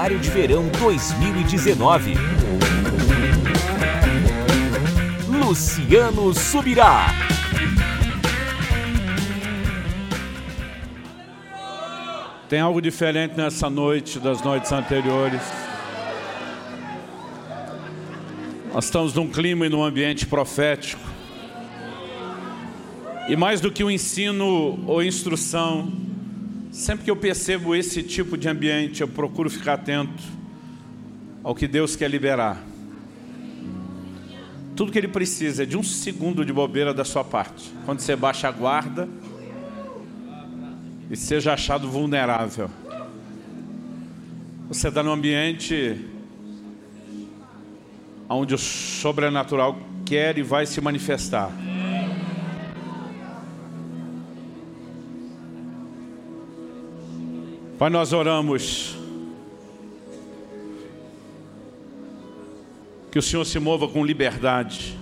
Seminário de Verão 2019. Luciano Subirá. Tem algo diferente nessa noite das noites anteriores. Nós estamos num clima e num ambiente profético. E mais do que o ensino ou instrução, sempre que eu percebo esse tipo de ambiente, eu procuro ficar atento ao que Deus quer liberar. Tudo que Ele precisa é de um segundo de bobeira da sua parte. Quando você baixa a guarda e seja achado vulnerável. Você está num ambiente onde o sobrenatural quer e vai se manifestar. Pai, nós oramos que o Senhor se mova com liberdade.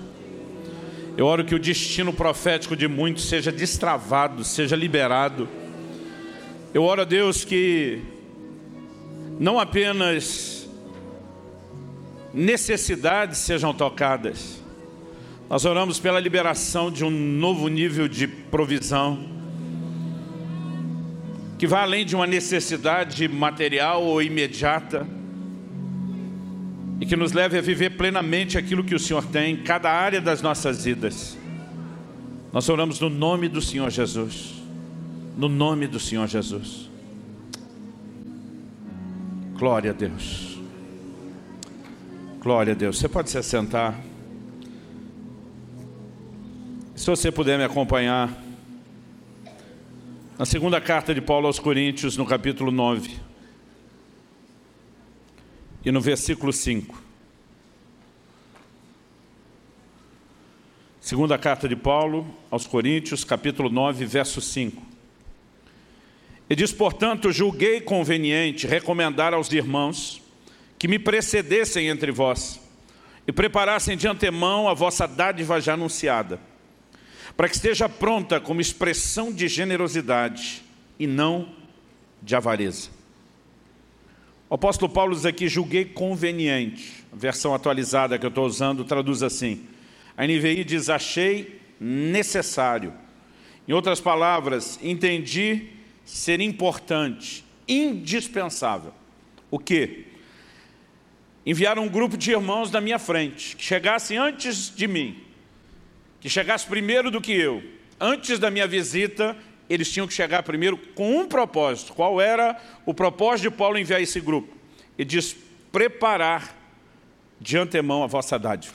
Eu oro que o destino profético de muitos seja destravado, seja liberado. Eu oro a Deus que não apenas necessidades sejam tocadas, nós oramos pela liberação de um novo nível de provisão que vai além de uma necessidade material ou imediata e que nos leve a viver plenamente aquilo que o Senhor tem em cada área das nossas vidas. Nós oramos no nome do Senhor Jesus. No nome do Senhor Jesus. Glória a Deus. Glória a Deus. Você pode se assentar. Se você puder me acompanhar. Na segunda carta de Paulo aos Coríntios, no capítulo 9, e no versículo 5. Segunda carta de Paulo aos Coríntios, capítulo 9, verso 5. E diz, portanto, julguei conveniente recomendar aos irmãos que me precedessem entre vós e preparassem de antemão a vossa dádiva já anunciada para que esteja pronta como expressão de generosidade e não de avareza. O apóstolo Paulo diz aqui, julguei conveniente. A versão atualizada que eu estou usando traduz assim. A NVI diz, achei necessário. Em outras palavras, entendi ser importante, indispensável. O quê? Enviar um grupo de irmãos na minha frente, que chegassem antes de mim, que chegasse primeiro do que eu. Antes da minha visita, eles tinham que chegar primeiro com um propósito. Qual era o propósito de Paulo enviar esse grupo? Ele diz, preparar de antemão a vossa dádiva.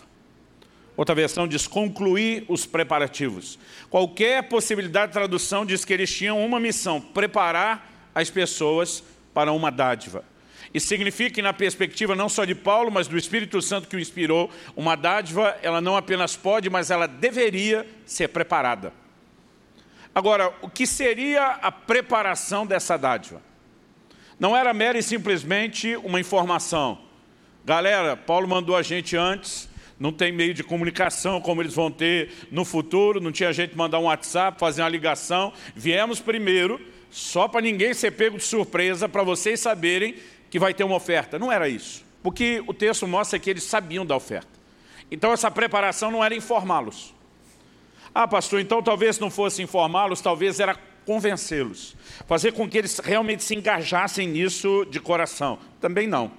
Outra versão diz, concluir os preparativos. Qualquer possibilidade de tradução diz que eles tinham uma missão, preparar as pessoas para uma dádiva. Isso significa que na perspectiva não só de Paulo, mas do Espírito Santo que o inspirou, uma dádiva, ela não apenas pode, mas ela deveria ser preparada. Agora, o que seria a preparação dessa dádiva? Não era mera e simplesmente uma informação. Galera, Paulo mandou a gente antes, não tem meio de comunicação como eles vão ter no futuro, não tinha gente mandar um WhatsApp, fazer uma ligação. Viemos primeiro, só para ninguém ser pego de surpresa, para vocês saberem que vai ter uma oferta. Não era isso. Porque o texto mostra que eles sabiam da oferta. Então essa preparação não era informá-los. Ah, pastor, então talvez não fosse informá-los, talvez era convencê-los. Fazer com que eles realmente se engajassem nisso de coração. Também não.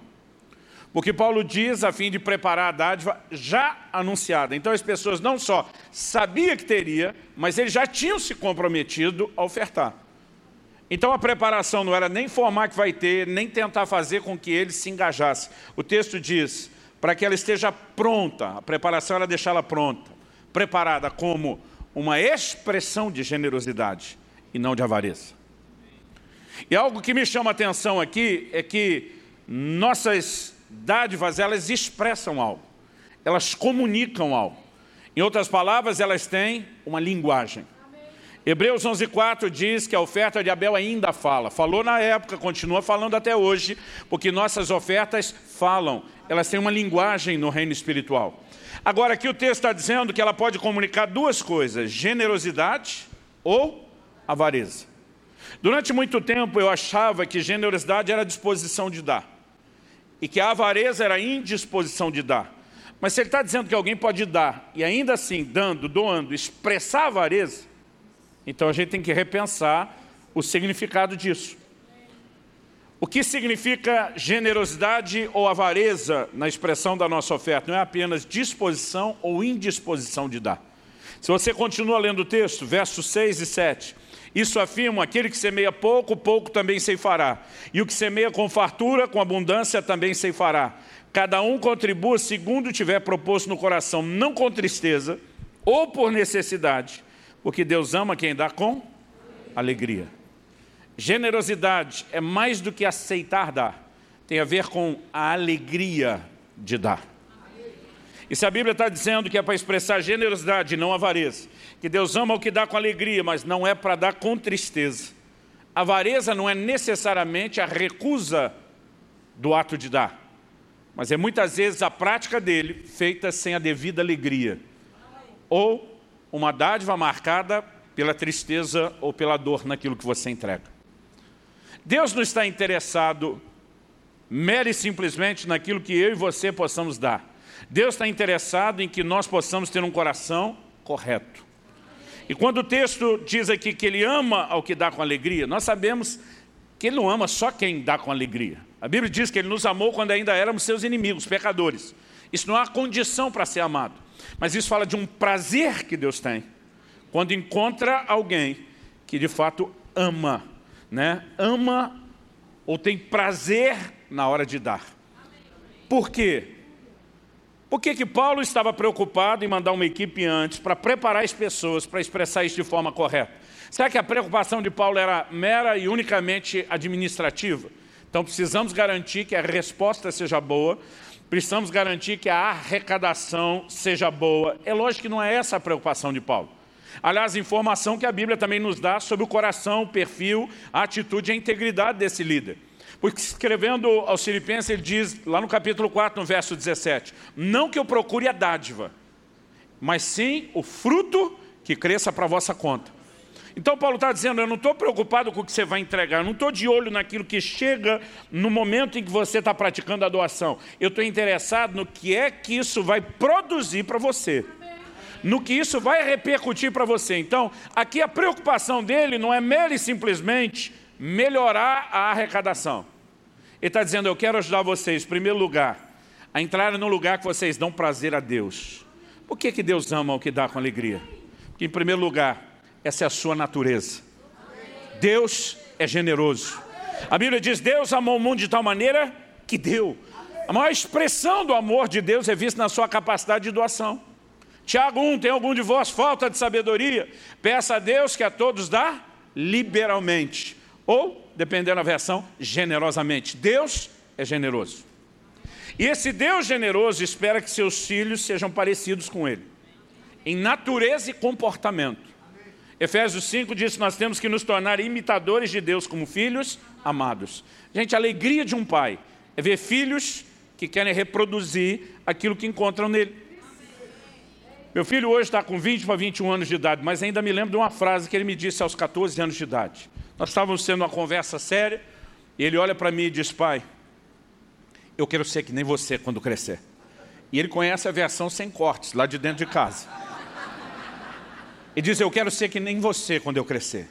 Porque Paulo diz a fim de preparar a dádiva já anunciada. Então as pessoas não só sabiam que teria, mas eles já tinham se comprometido a ofertar. Então a preparação não era nem formar que vai ter, nem tentar fazer com que ele se engajasse. O texto diz, para que ela esteja pronta, a preparação era deixá-la pronta, preparada como uma expressão de generosidade e não de avareza. E algo que me chama a atenção aqui é que nossas dádivas, elas expressam algo, elas comunicam algo. Em outras palavras, elas têm uma linguagem. Hebreus 11,4 diz que a oferta de Abel ainda fala. Falou na época, continua falando até hoje, porque nossas ofertas falam. Elas têm uma linguagem no reino espiritual. Agora, aqui o texto está dizendo que ela pode comunicar duas coisas, generosidade ou avareza. Durante muito tempo eu achava que generosidade era disposição de dar. e que a avareza era indisposição de dar. Mas se ele está dizendo que alguém pode dar, e ainda assim, dando, doando, expressar avareza, então a gente tem que repensar o significado disso. O que significa generosidade ou avareza na expressão da nossa oferta? Não é apenas disposição ou indisposição de dar. Se você continua lendo o texto, versos 6 e 7, isso afirma, aquele que semeia pouco, pouco também ceifará. E o que semeia com fartura, com abundância, também ceifará. Cada um contribua segundo tiver proposto no coração, não com tristeza ou por necessidade, porque Deus ama quem dá com alegria. Generosidade é mais do que aceitar dar, tem a ver com a alegria de dar. E se a Bíblia está dizendo que é para expressar generosidade, não avareza, que Deus ama o que dá com alegria, mas não é para dar com tristeza. Avareza não é necessariamente a recusa do ato de dar, mas é muitas vezes a prática dele feita sem a devida alegria, ou uma dádiva marcada pela tristeza ou pela dor naquilo que você entrega. Deus não está interessado mere simplesmente naquilo que eu e você possamos dar. Deus está interessado em que nós possamos ter um coração correto. E quando o texto diz aqui que ele ama ao que dá com alegria, nós sabemos que ele não ama só quem dá com alegria. A Bíblia diz que ele nos amou quando ainda éramos seus inimigos, pecadores. Isso não há condição para ser amado. Mas isso fala de um prazer que Deus tem. Quando encontra alguém que de fato ama, né? ama ou tem prazer na hora de dar. Por quê? Por que, que Paulo estava preocupado em mandar uma equipe antes para preparar as pessoas para expressar isso de forma correta? Será que a preocupação de Paulo era mera e unicamente administrativa? Então precisamos garantir que a resposta seja boa, precisamos garantir que a arrecadação seja boa. É lógico que não é essa a preocupação de Paulo. Aliás, informação que a Bíblia também nos dá sobre o coração, o perfil, a atitude e a integridade desse líder. Porque escrevendo aos filipenses, ele diz, lá no capítulo 4, no verso 17, não que eu procure a dádiva, mas sim o fruto que cresça para a vossa conta. Então Paulo está dizendo, eu não estou preocupado com o que você vai entregar, eu não estou de olho naquilo que chega no momento em que você está praticando a doação. Eu estou interessado no que é que isso vai produzir para você. No que isso vai repercutir para você. Então, aqui a preocupação dele não é mera e simplesmente melhorar a arrecadação. Ele está dizendo, eu quero ajudar vocês, em primeiro lugar, a entrarem num lugar que vocês dão prazer a Deus. Por que, que Deus ama o que dá com alegria? Porque, em primeiro lugar, essa é a sua natureza. Deus é generoso. A Bíblia diz, Deus amou o mundo de tal maneira que deu. A maior expressão do amor de Deus é vista na sua capacidade de doação. Tiago 1, tem algum de vós falta de sabedoria? Peça a Deus que a todos dá liberalmente. Ou dependendo da versão, generosamente. Deus é generoso. E esse Deus generoso espera que seus filhos sejam parecidos com Ele, em natureza e comportamento. Efésios 5 diz que nós temos que nos tornar imitadores de Deus como filhos amados. Gente, a alegria de um pai é ver filhos que querem reproduzir aquilo que encontram nele. Meu filho hoje está com 20 para 21 anos de idade, mas ainda me lembro de uma frase que ele me disse aos 14 anos de idade. Nós estávamos tendo uma conversa séria, e ele olha para mim e diz, pai, eu quero ser que nem você quando crescer. E ele conhece a versão sem cortes, lá de dentro de casa. E diz, eu quero ser que nem você quando eu crescer.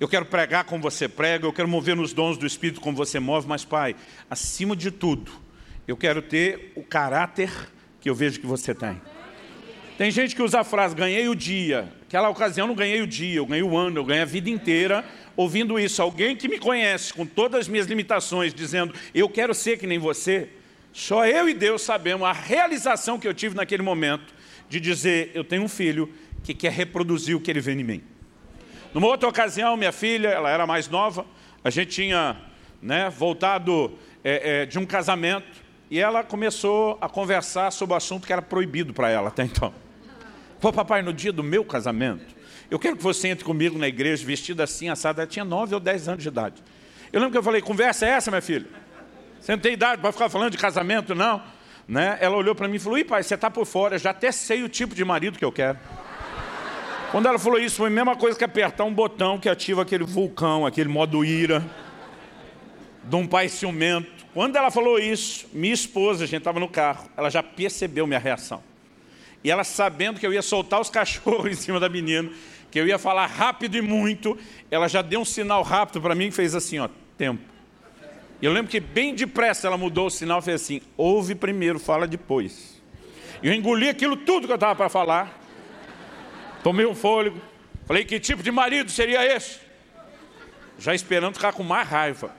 Eu quero pregar como você prega, eu quero mover nos dons do Espírito como você move, mas pai, acima de tudo, eu quero ter o caráter que eu vejo que você tem. Tem gente que usa a frase, ganhei o dia. Aquela ocasião eu não ganhei o dia, eu ganhei o ano, eu ganhei a vida inteira ouvindo isso, alguém que me conhece com todas as minhas limitações, dizendo, eu quero ser que nem você, só eu e Deus sabemos a realização que eu tive naquele momento de dizer, eu tenho um filho que quer reproduzir o que ele vê em mim. Numa outra ocasião, minha filha, ela era mais nova, a gente tinha né, voltado é, é, de um casamento e ela começou a conversar sobre o assunto que era proibido para ela até então. Pô, papai, no dia do meu casamento, eu quero que você entre comigo na igreja vestida assim, assada. Ela tinha 9 ou 10 anos de idade. Eu lembro que eu falei, conversa é essa, minha filha? Você não tem idade para ficar falando de casamento, não? Né? Ela olhou para mim e falou, ih pai, você está por fora, já até sei o tipo de marido que eu quero. Quando ela falou isso, foi a mesma coisa que apertar um botão que ativa aquele vulcão, aquele modo ira, de um pai ciumento, Quando ela falou isso, minha esposa, a gente estava no carro, ela já percebeu minha reação. E ela sabendo que eu ia soltar os cachorros em cima da menina, que eu ia falar rápido e muito, ela já deu um sinal rápido para mim e fez assim, ó, tempo. E eu lembro que bem depressa ela mudou o sinal e fez assim, ouve primeiro, fala depois. E eu engoli aquilo tudo que eu estava para falar, tomei um fôlego, falei, que tipo de marido seria esse? Já esperando ficar com mais raiva.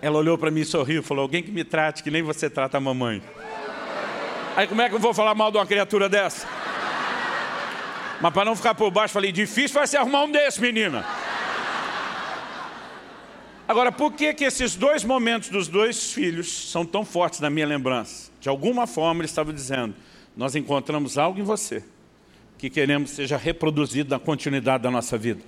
Ela olhou para mim e sorriu, falou, alguém que me trate que nem você trata a mamãe. Aí como é que eu vou falar mal de uma criatura dessa? Mas para não ficar por baixo, falei, difícil vai ser arrumar um desse, menina. Agora, por que, que esses dois momentos dos dois filhos são tão fortes na minha lembrança? De alguma forma, eles estavam dizendo, nós encontramos algo em você que queremos seja reproduzido na continuidade da nossa vida.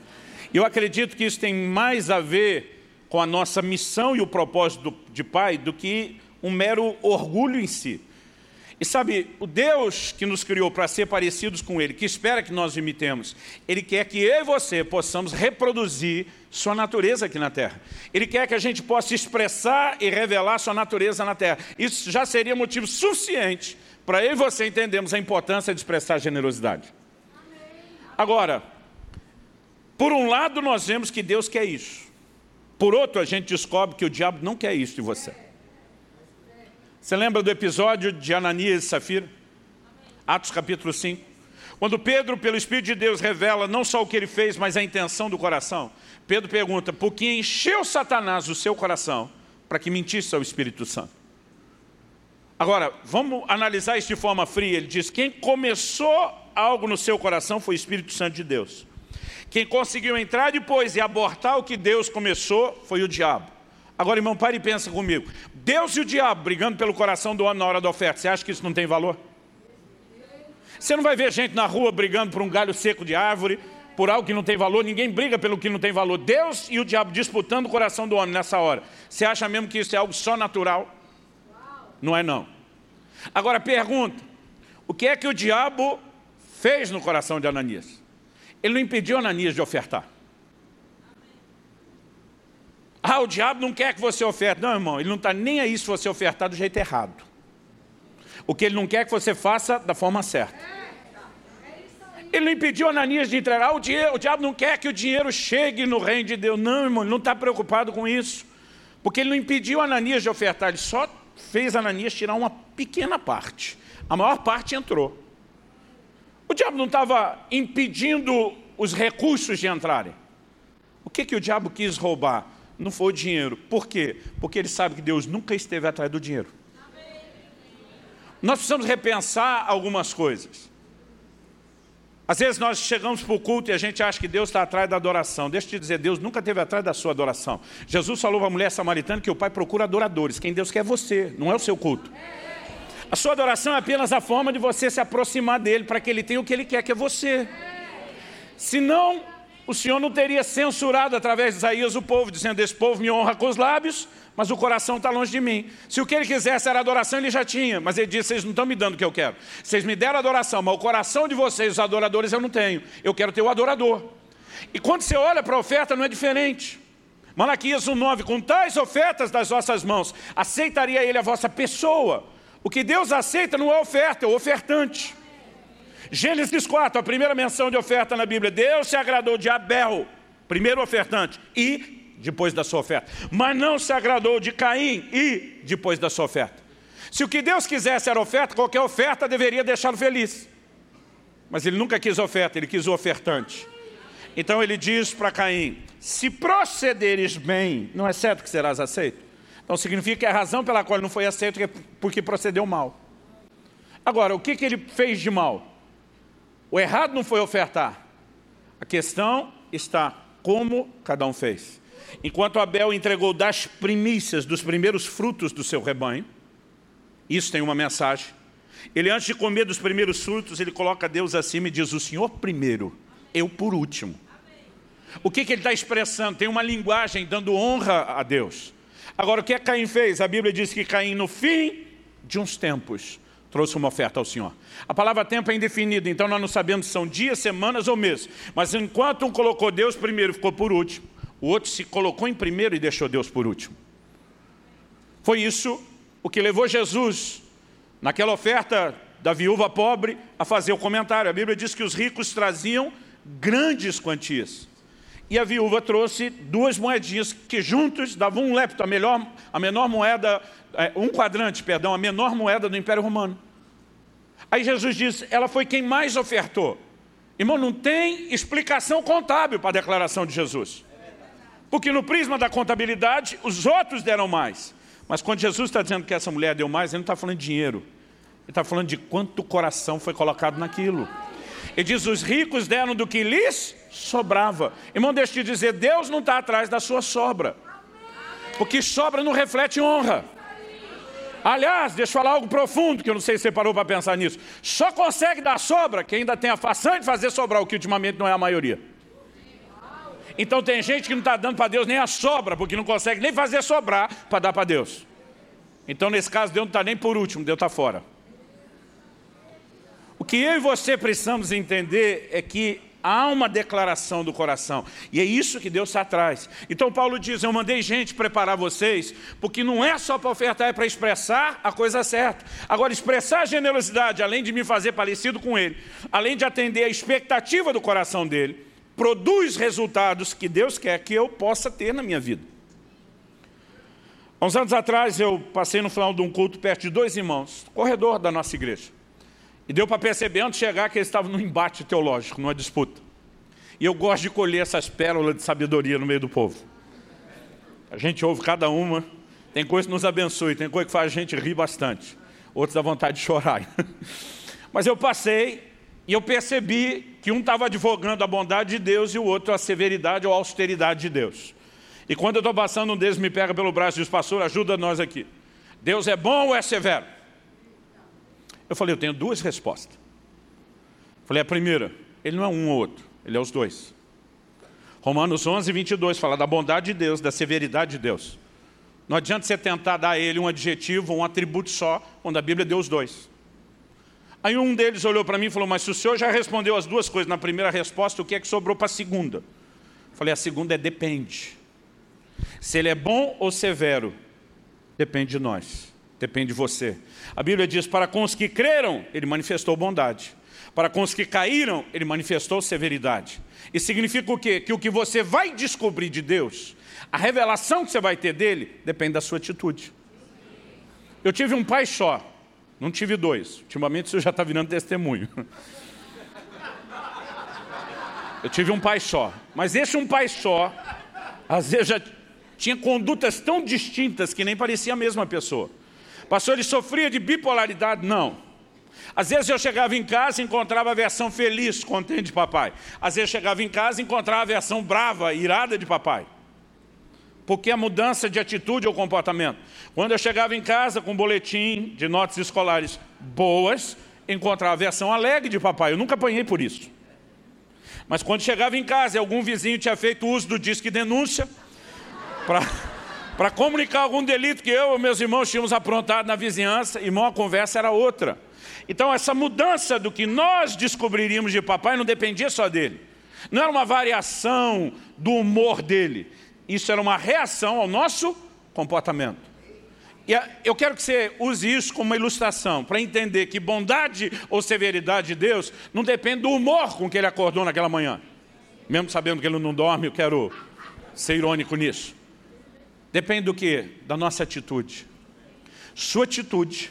Eu acredito que isso tem mais a ver com a nossa missão e o propósito de pai do que um mero orgulho em si. E sabe, o Deus que nos criou para ser parecidos com Ele, que espera que nós imitemos, Ele quer que eu e você possamos reproduzir sua natureza aqui na Terra. Ele quer que a gente possa expressar e revelar sua natureza na Terra. Isso já seria motivo suficiente para eu e você entendermos a importância de expressar generosidade. Agora, por um lado nós vemos que Deus quer isso. Por outro, a gente descobre que o diabo não quer isso de você. Você lembra do episódio de Ananias e Safira? Atos capítulo 5. Quando Pedro, pelo Espírito de Deus, revela não só o que ele fez, mas a intenção do coração. Pedro pergunta, por que encheu Satanás o seu coração para que mentisse ao Espírito Santo? Agora, vamos analisar isso de forma fria. Ele diz, quem começou algo no seu coração foi o Espírito Santo de Deus. Quem conseguiu entrar depois e abortar o que Deus começou foi o diabo. Agora, irmão, pare e pensa comigo. Deus e o diabo brigando pelo coração do homem na hora da oferta. Você acha que isso não tem valor? Você não vai ver gente na rua brigando por um galho seco de árvore, por algo que não tem valor. Ninguém briga pelo que não tem valor. Deus e o diabo disputando o coração do homem nessa hora. Você acha mesmo que isso é algo só natural? Não é não. Agora pergunta, o que é que o diabo fez no coração de Ananias? Ele não impediu Ananias de ofertar. Ah, o diabo não quer que você oferte. Não, irmão, ele não está nem aí se você ofertar do jeito errado. O que ele não quer é que você faça da forma certa. Ele não impediu Ananias de entregar o dinheiro. O diabo não quer que o dinheiro chegue no reino de Deus. Não, irmão, ele não está preocupado com isso. Porque ele não impediu Ananias de ofertar. Ele só fez Ananias tirar uma pequena parte. A maior parte entrou. O diabo não estava impedindo os recursos de entrarem. O que, que o diabo quis roubar? Não foi o dinheiro. Por quê? Porque ele sabe que Deus nunca esteve atrás do dinheiro. Nós precisamos repensar algumas coisas. Às vezes nós chegamos para o culto e a gente acha que Deus está atrás da adoração. Deixa eu te dizer, Deus nunca esteve atrás da sua adoração. Jesus falou para a mulher samaritana que o Pai procura adoradores. Quem Deus quer é você, não é o seu culto. A sua adoração é apenas a forma de você se aproximar dele para que ele tenha o que ele quer, que é você. Senão, o Senhor não teria censurado através de Isaías o povo, dizendo, esse povo me honra com os lábios, mas o coração está longe de mim. Se o que ele quisesse era adoração, ele já tinha, mas ele disse, vocês não estão me dando o que eu quero. Vocês me deram adoração, mas o coração de vocês, os adoradores, eu não tenho. Eu quero ter o adorador. E quando você olha para a oferta, não é diferente. Malaquias 1,9, com tais ofertas das vossas mãos, aceitaria ele a vossa pessoa, o que Deus aceita não é oferta, é o ofertante. Gênesis 4, a primeira menção de oferta na Bíblia. Deus se agradou de Abel, primeiro ofertante, e depois da sua oferta. Mas não se agradou de Caim e depois da sua oferta. Se o que Deus quisesse era oferta, qualquer oferta deveria deixá-lo feliz. Mas ele nunca quis oferta, ele quis o ofertante. Então ele diz para Caim, se procederes bem, não é certo que serás aceito? Então significa que a razão pela qual não foi aceito é porque procedeu mal. Agora, o que, que ele fez de mal? O errado não foi ofertar. A questão está como cada um fez. Enquanto Abel entregou das primícias, dos primeiros frutos do seu rebanho, isso tem uma mensagem. Ele antes de comer dos primeiros frutos, ele coloca Deus acima e diz, o Senhor primeiro, eu por último. O que, que ele está expressando? Tem uma linguagem dando honra a Deus. Agora, o que é Caim fez? A Bíblia diz que Caim, no fim de uns tempos, trouxe uma oferta ao Senhor. A palavra tempo é indefinida, então nós não sabemos se são dias, semanas ou meses. Mas enquanto um colocou Deus primeiro, ficou por último. O outro se colocou em primeiro e deixou Deus por último. Foi isso o que levou Jesus, naquela oferta da viúva pobre, a fazer o comentário. A Bíblia diz que os ricos traziam grandes quantias. E a viúva trouxe duas moedinhas que juntos davam um lepto, a, melhor, a menor moeda, é, um quadrante, perdão, a menor moeda do Império Romano. Aí Jesus diz, ela foi quem mais ofertou. Irmão, não tem explicação contábil para a declaração de Jesus. Porque no prisma da contabilidade, os outros deram mais. Mas quando Jesus está dizendo que essa mulher deu mais, ele não está falando de dinheiro. Ele está falando de quanto coração foi colocado naquilo. Ele diz, os ricos deram do que lhes sobrava. Irmão, deixa eu te dizer, Deus não está atrás da sua sobra. Porque sobra não reflete honra. Aliás, deixa eu falar algo profundo, que eu não sei se você parou para pensar nisso. Só consegue dar sobra quem ainda tem a façanha de fazer sobrar, o que ultimamente não é a maioria. Então tem gente que não está dando para Deus nem a sobra, porque não consegue nem fazer sobrar para dar para Deus. Então nesse caso Deus não está nem por último, Deus está fora. O que eu e você precisamos entender é que há uma declaração do coração. E é isso que Deus está atrás. Então Paulo diz, eu mandei gente preparar vocês, porque não é só para ofertar, é para expressar a coisa certa. Agora, expressar a generosidade, além de me fazer parecido com ele, além de atender a expectativa do coração dele, produz resultados que Deus quer que eu possa ter na minha vida. Há uns anos atrás, eu passei no final de um culto perto de dois irmãos, corredor da nossa igreja. E deu para perceber antes de chegar que eles estavam num embate teológico, numa disputa. E eu gosto de colher essas pérolas de sabedoria no meio do povo. A gente ouve cada uma, tem coisa que nos abençoe, tem coisa que faz a gente rir bastante, outros dá vontade de chorar. Mas eu passei e eu percebi que um estava advogando a bondade de Deus e o outro a severidade ou a austeridade de Deus. E quando eu estou passando, um deles me pega pelo braço e diz, pastor, ajuda nós aqui. Deus é bom ou é severo? Eu falei, eu tenho duas respostas. Falei, a primeira, ele não é um ou outro, ele é os dois. Romanos 11, 22 fala da bondade de Deus, da severidade de Deus. Não adianta você tentar dar a ele um adjetivo, um atributo só, quando a Bíblia deu os dois. Aí um deles olhou para mim e falou, mas se o senhor já respondeu as duas coisas na primeira resposta, o que é que sobrou para a segunda? Falei, a segunda é depende. Se ele é bom ou severo, depende de nós. Depende de você. A Bíblia diz, para com os que creram, ele manifestou bondade. Para com os que caíram, ele manifestou severidade. E significa o quê? Que o que você vai descobrir de Deus, a revelação que você vai ter dele, depende da sua atitude. Eu tive um pai só, não tive dois. Ultimamente isso já está virando testemunho. Eu tive um pai só. Mas esse um pai só, às vezes já tinha condutas tão distintas que nem parecia a mesma pessoa. Pastor, ele sofria de bipolaridade? Não. Às vezes eu chegava em casa e encontrava a versão feliz, contente de papai. Às vezes eu chegava em casa e encontrava a versão brava, irada de papai. Porque a mudança de atitude ou comportamento. Quando eu chegava em casa com um boletim de notas escolares boas, encontrava a versão alegre de papai. Eu nunca apanhei por isso. Mas quando chegava em casa e algum vizinho tinha feito uso do disque denúncia, para para comunicar algum delito que eu e meus irmãos tínhamos aprontado na vizinhança, irmão, a conversa era outra. Então essa mudança do que nós descobriríamos de papai não dependia só dele. Não era uma variação do humor dele. Isso era uma reação ao nosso comportamento. E eu quero que você use isso como uma ilustração, para entender que bondade ou severidade de Deus não depende do humor com que ele acordou naquela manhã. Mesmo sabendo que ele não dorme, eu quero ser irônico nisso. Depende do que? Da nossa atitude. Sua atitude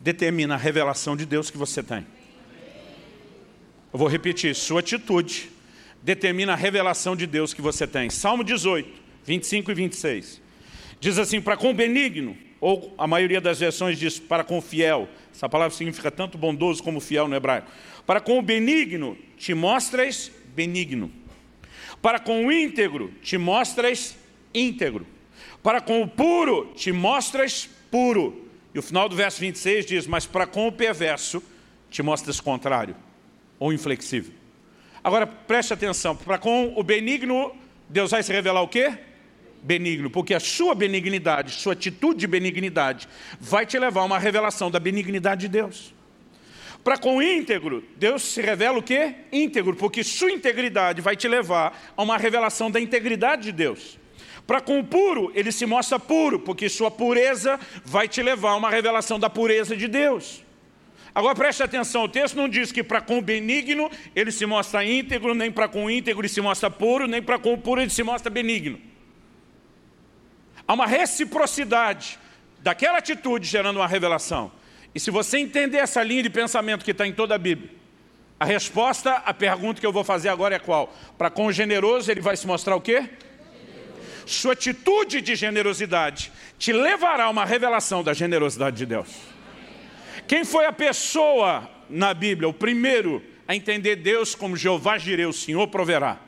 determina a revelação de Deus que você tem. Eu vou repetir, sua atitude determina a revelação de Deus que você tem. Salmo 18, 25 e 26. Diz assim, para com benigno, ou a maioria das versões diz para com fiel. Essa palavra significa tanto bondoso como fiel no hebraico. Para com o benigno, te mostras benigno. Para com o íntegro, te mostras íntegro. Para com o puro te mostras puro. E o final do verso 26 diz, mas para com o perverso te mostras contrário, ou inflexível. Agora preste atenção, para com o benigno, Deus vai se revelar o quê? Benigno, porque a sua benignidade, sua atitude de benignidade, vai te levar a uma revelação da benignidade de Deus. Para com o íntegro, Deus se revela o quê? Íntegro, porque sua integridade vai te levar a uma revelação da integridade de Deus. Para com o puro, ele se mostra puro, porque sua pureza vai te levar a uma revelação da pureza de Deus. Agora preste atenção, o texto não diz que para com o benigno ele se mostra íntegro, nem para com o íntegro ele se mostra puro, nem para com o puro ele se mostra benigno. Há uma reciprocidade daquela atitude gerando uma revelação. E se você entender essa linha de pensamento que está em toda a Bíblia, a resposta à pergunta que eu vou fazer agora é qual? Para com o generoso ele vai se mostrar o quê? Sua atitude de generosidade te levará a uma revelação da generosidade de Deus. Quem foi a pessoa na Bíblia, o primeiro a entender Deus como Jeová Jireh, o Senhor proverá?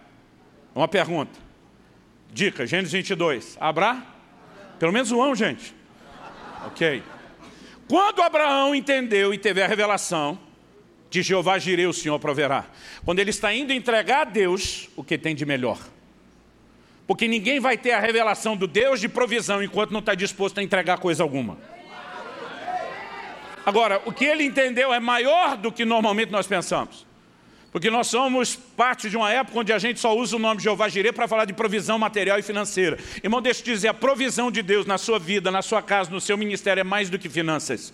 Uma pergunta. Dica, Gênesis 22. Abraão? Pelo menos um, gente. Ok. Quando Abraão entendeu e teve a revelação de Jeová Jireh, o Senhor proverá. Quando ele está indo entregar a Deus o que tem de melhor. Porque ninguém vai ter a revelação do Deus de provisão enquanto não está disposto a entregar coisa alguma. Agora, o que ele entendeu é maior do que normalmente nós pensamos. Porque nós somos parte de uma época onde a gente só usa o nome Jeová Jireh para falar de provisão material e financeira. Irmão, deixa eu te dizer, a provisão de Deus na sua vida, na sua casa, no seu ministério é mais do que finanças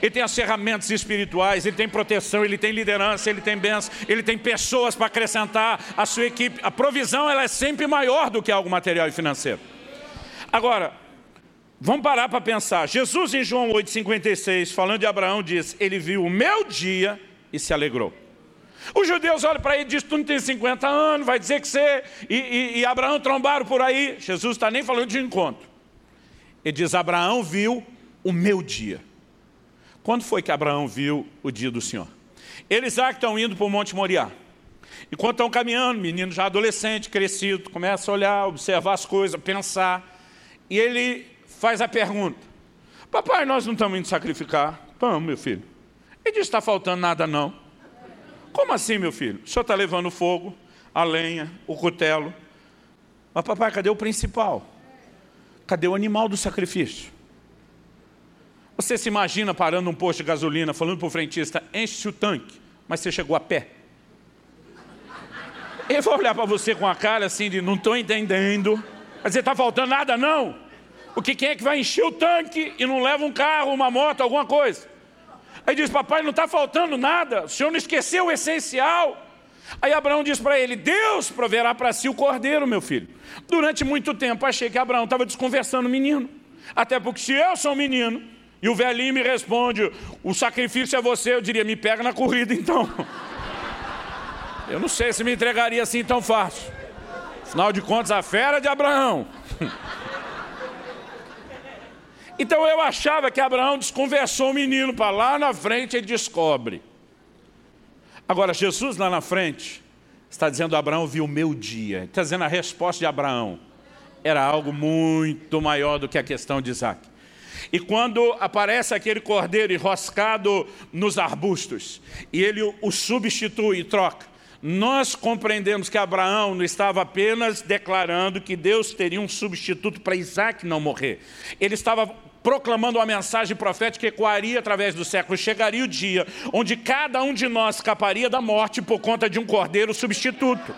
ele tem as ferramentas espirituais, ele tem proteção, ele tem liderança, ele tem bênção, ele tem pessoas para acrescentar a sua equipe. A provisão ela é sempre maior do que algo material e financeiro. Agora, vamos parar para pensar. Jesus em João 8,56, falando de Abraão, diz, ele viu o meu dia e se alegrou. Os judeus olham para ele e dizem, tu não tem 50 anos, vai dizer que você e, e, e Abraão trombaram por aí. Jesus está nem falando de encontro. Ele diz, Abraão viu o meu dia. Quando foi que Abraão viu o dia do Senhor? Eles já estão indo para o Monte Moriá. Enquanto estão caminhando, menino já adolescente, crescido, começa a olhar, observar as coisas, pensar. E ele faz a pergunta, papai, nós não estamos indo sacrificar? Vamos, meu filho. Ele diz, está faltando nada não. Como assim, meu filho? O senhor está levando fogo, a lenha, o cutelo. Mas papai, cadê o principal? Cadê o animal do sacrifício? Você se imagina parando um posto de gasolina, falando para o frentista, enche o tanque, mas você chegou a pé. Ele vai olhar para você com a cara assim de não estou entendendo. Mas está faltando nada não. Porque quem é que vai encher o tanque e não leva um carro, uma moto, alguma coisa? Aí diz, papai, não está faltando nada, o senhor não esqueceu o essencial. Aí Abraão diz para ele, Deus proverá para si o cordeiro, meu filho. Durante muito tempo achei que Abraão estava desconversando o menino. Até porque se eu sou um menino, e o velhinho me responde, o sacrifício é você, eu diria, me pega na corrida então. Eu não sei se me entregaria assim tão fácil. Afinal de contas, a fera de Abraão. Então eu achava que Abraão desconversou o menino para lá na frente ele descobre. Agora, Jesus lá na frente está dizendo: Abraão viu o meu dia. Está dizendo a resposta de Abraão era algo muito maior do que a questão de Isaac. E quando aparece aquele cordeiro enroscado nos arbustos, e ele o substitui e troca, nós compreendemos que Abraão não estava apenas declarando que Deus teria um substituto para Isaac não morrer. Ele estava proclamando uma mensagem profética que ecoaria através do século. Chegaria o dia onde cada um de nós escaparia da morte por conta de um cordeiro substituto.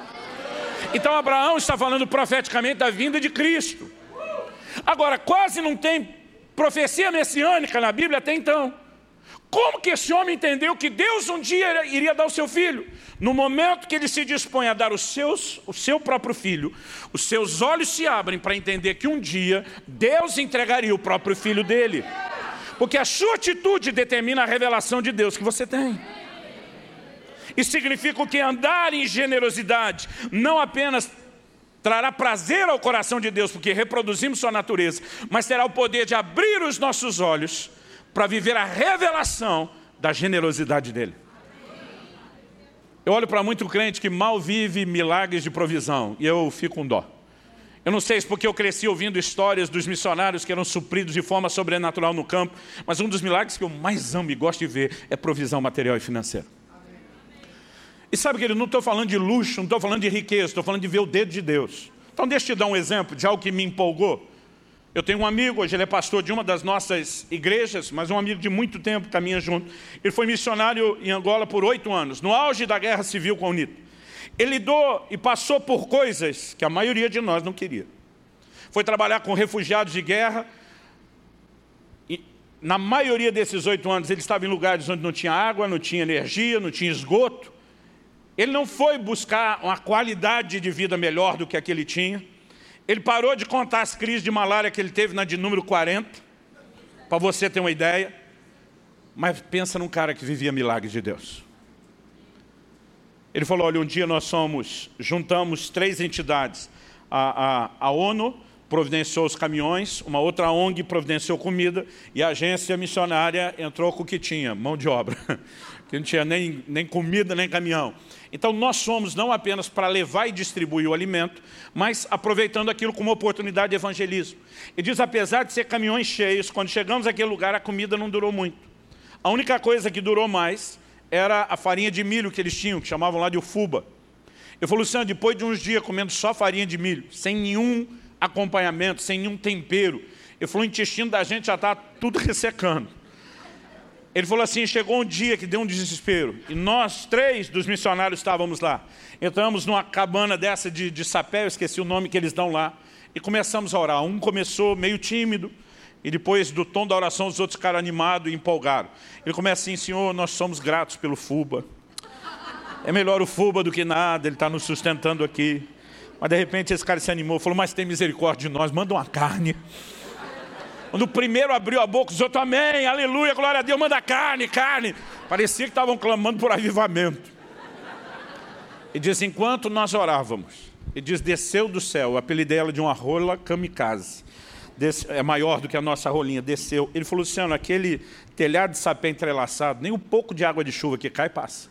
Então Abraão está falando profeticamente da vinda de Cristo. Agora, quase não tem profecia messiânica na Bíblia até então. Como que esse homem entendeu que Deus um dia iria dar o seu filho? No momento que ele se dispõe a dar os seus, o seu próprio filho, os seus olhos se abrem para entender que um dia Deus entregaria o próprio filho dele. Porque a sua atitude determina a revelação de Deus que você tem. E significa o que andar em generosidade, não apenas trará prazer ao coração de Deus, porque reproduzimos sua natureza, mas terá o poder de abrir os nossos olhos para viver a revelação da generosidade dele. Eu olho para muito crente que mal vive milagres de provisão e eu fico com dó. Eu não sei se porque eu cresci ouvindo histórias dos missionários que eram supridos de forma sobrenatural no campo, mas um dos milagres que eu mais amo e gosto de ver é provisão material e financeira. E sabe que ele não estou falando de luxo, não estou falando de riqueza, estou falando de ver o dedo de Deus. Então deixa eu te dar um exemplo de algo que me empolgou. Eu tenho um amigo, hoje ele é pastor de uma das nossas igrejas, mas um amigo de muito tempo, caminha junto. Ele foi missionário em Angola por oito anos, no auge da guerra civil com a UNITA. Ele lidou e passou por coisas que a maioria de nós não queria. foi trabalhar com refugiados de guerra. E, na maioria desses oito anos, ele estava em lugares onde não tinha água, não tinha energia, não tinha esgoto. Ele não foi buscar uma qualidade de vida melhor do que a que ele tinha. Ele parou de contar as crises de malária que ele teve na de número 40, para você ter uma ideia. Mas pensa num cara que vivia milagres de Deus. Ele falou, olha, um dia nós somos, juntamos três entidades. A, a, a ONU providenciou os caminhões, uma outra ONG providenciou comida e a agência missionária entrou com o que tinha, mão de obra. Que não tinha nem, nem comida, nem caminhão. Então nós somos não apenas para levar e distribuir o alimento, mas aproveitando aquilo como oportunidade de evangelismo. E diz, apesar de ser caminhões cheios, quando chegamos àquele lugar a comida não durou muito. A única coisa que durou mais era a farinha de milho que eles tinham, que chamavam lá de ufuba. Eu falei, Luciano, depois de uns dias comendo só farinha de milho, sem nenhum acompanhamento, sem nenhum tempero, eu falei, o intestino da gente já está tudo ressecando. Ele falou assim, chegou um dia que deu um desespero. E nós, três dos missionários, estávamos lá. Entramos numa cabana dessa de, de sapé, eu esqueci o nome que eles dão lá. E começamos a orar. Um começou meio tímido. E depois do tom da oração, os outros ficaram animados e empolgados. Ele começa assim, Senhor, nós somos gratos pelo FUBA. É melhor o FUBA do que nada, ele está nos sustentando aqui. Mas de repente esse cara se animou, falou, mas tem misericórdia de nós, manda uma carne. Quando o primeiro abriu a boca, os outros, amém, aleluia, glória a Deus, manda carne, carne. Parecia que estavam clamando por avivamento. E diz, enquanto nós orávamos, e diz, desceu do céu, o apelido dela de uma rola kamikaze. Desse, é maior do que a nossa rolinha, desceu. Ele falou, Luciano, aquele telhado de sapé entrelaçado, nem um pouco de água de chuva que cai passa.